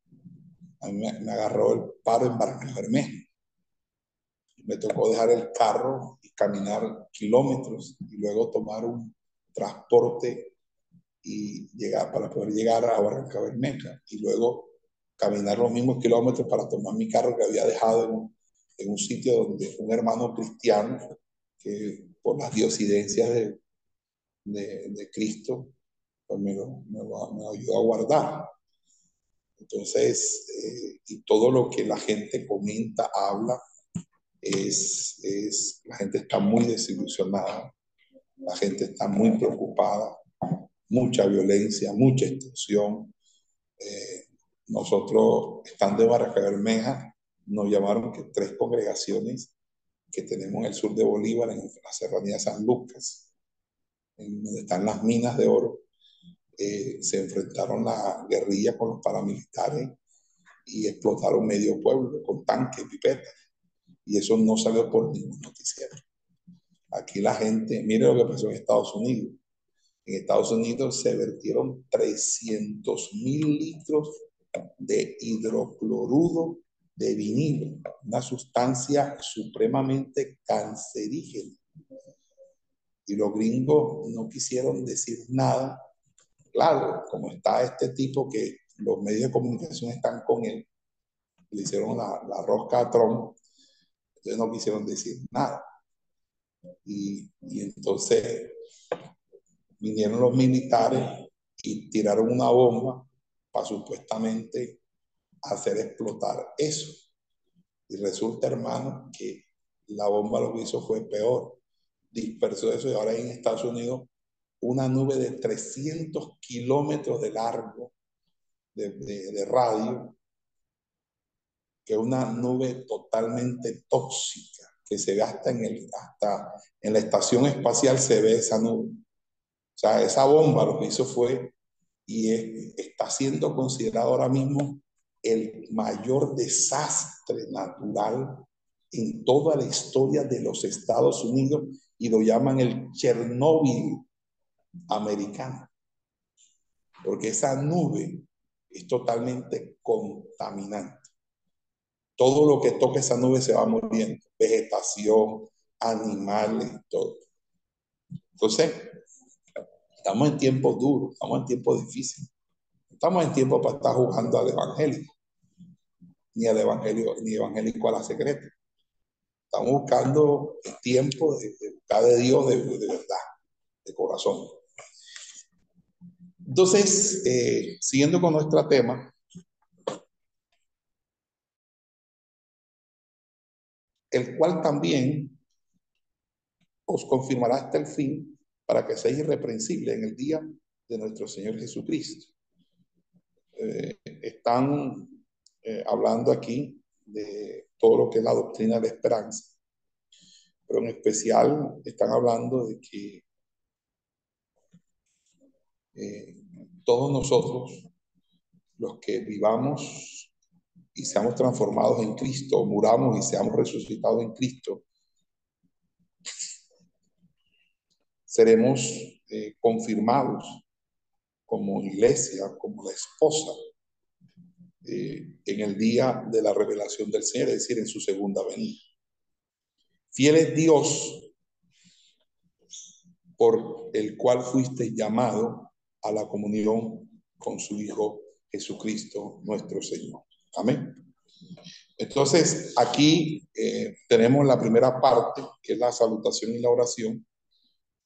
A mí me, agarró el paro en Barranca Bermeja. Me tocó dejar el carro y caminar kilómetros y luego tomar un transporte y llegar para poder llegar a Barranca Bermeja y luego caminar los mismos kilómetros para tomar mi carro que había dejado en, un sitio donde un hermano cristiano que por las diosidencias de, de, Cristo pues me, lo, me, me, ayudó a guardar. Entonces, eh, y todo lo que la gente comenta, habla, es, es, la gente está muy desilusionada, la gente está muy preocupada, mucha violencia, mucha extorsión. Eh, nosotros, estando en Barranca Bermeja, nos llamaron que tres congregaciones que tenemos en el sur de Bolívar, en la serranía San Lucas, en donde están las minas de oro, eh, se enfrentaron la guerrilla con los paramilitares y explotaron medio pueblo con tanques, pipetas. Y eso no salió por ningún noticiero. Aquí la gente, mire lo que pasó en Estados Unidos. En Estados Unidos se vertieron 300 mil litros de hidrocloruro de vinilo, una sustancia supremamente cancerígena. Y los gringos no quisieron decir nada. Claro, como está este tipo que los medios de comunicación están con él, le hicieron la, la rosca a Trump, entonces no quisieron decir nada. Y, entonces vinieron los militares y tiraron una bomba para supuestamente hacer explotar eso. Y resulta, hermano, que la bomba lo que hizo fue peor. Dispersó eso y ahora en Estados Unidos una nube de 300 kilómetros de largo de, radio, que una nube totalmente tóxica, que se ve hasta en, el, en la estación espacial se ve esa nube. O sea, esa bomba lo que hizo fue, y está siendo considerado ahora mismo el mayor desastre natural en toda la historia de los Estados Unidos y lo llaman el Chernóbil americano. Porque esa nube es totalmente contaminante. Todo lo que toque esa nube se va muriendo. Vegetación, animales, todo. Entonces, estamos en tiempos duros, estamos en tiempos difíciles. Estamos en tiempo para estar jugando al evangélico, ni al evangelio, ni evangélico a la secreta. Estamos buscando el tiempo de, buscar de Dios de, verdad, de corazón. Entonces, eh, siguiendo con nuestro tema, el cual también os confirmará hasta el fin para que seáis irreprensibles en el día de nuestro Señor Jesucristo. Eh, están eh, hablando aquí de todo lo que es la doctrina de esperanza, pero en especial están hablando de que eh, todos nosotros, los que vivamos y seamos transformados en Cristo, muramos y seamos resucitados en Cristo, seremos confirmados como iglesia, como la esposa, eh, en el día de la revelación del Señor, es decir, en su segunda venida. Fiel es Dios por el cual fuiste llamado a la comunión con su Hijo Jesucristo, nuestro Señor. Amén. Entonces, aquí eh, tenemos la primera parte, que es la salutación y la oración,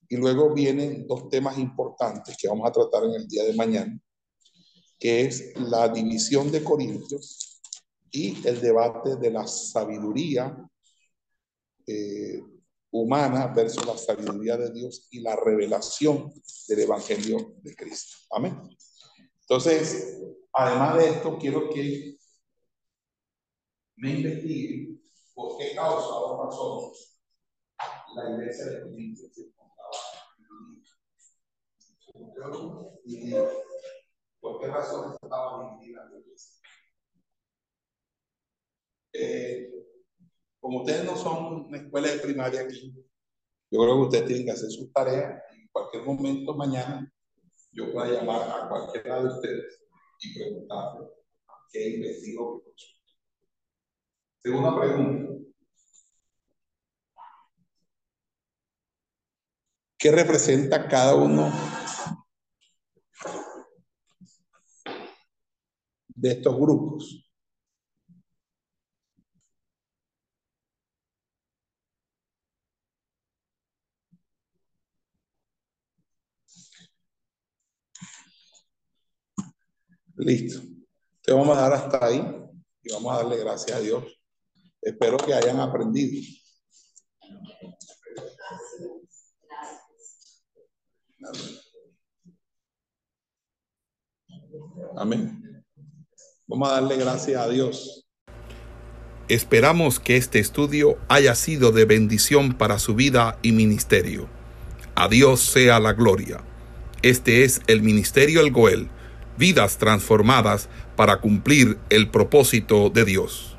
y luego vienen dos temas importantes que vamos a tratar en el día de mañana, que es la división de Corintios y el debate de la sabiduría eh, humana versus la sabiduría de Dios y la revelación del Evangelio de Cristo. Amén. Entonces, además de esto, quiero que me investiguen por qué causa o razón la iglesia de Corintios ¿Y por qué razón estaba dividida? Eh, como ustedes no son una escuela de primaria aquí, yo creo que ustedes tienen que hacer sus tareas en cualquier momento mañana yo voy a llamar a cualquiera de ustedes y preguntarle qué investigo. Segunda pregunta. ¿Qué representa cada uno de estos grupos? Listo. Te vamos a dar hasta ahí y vamos a darle gracias a Dios. Espero que hayan aprendido. Amén. Vamos a darle gracias a Dios. Esperamos que este estudio haya sido de bendición para su vida y ministerio. A Dios sea la gloria. Este es el Ministerio El Goel, vidas transformadas para cumplir el propósito de Dios.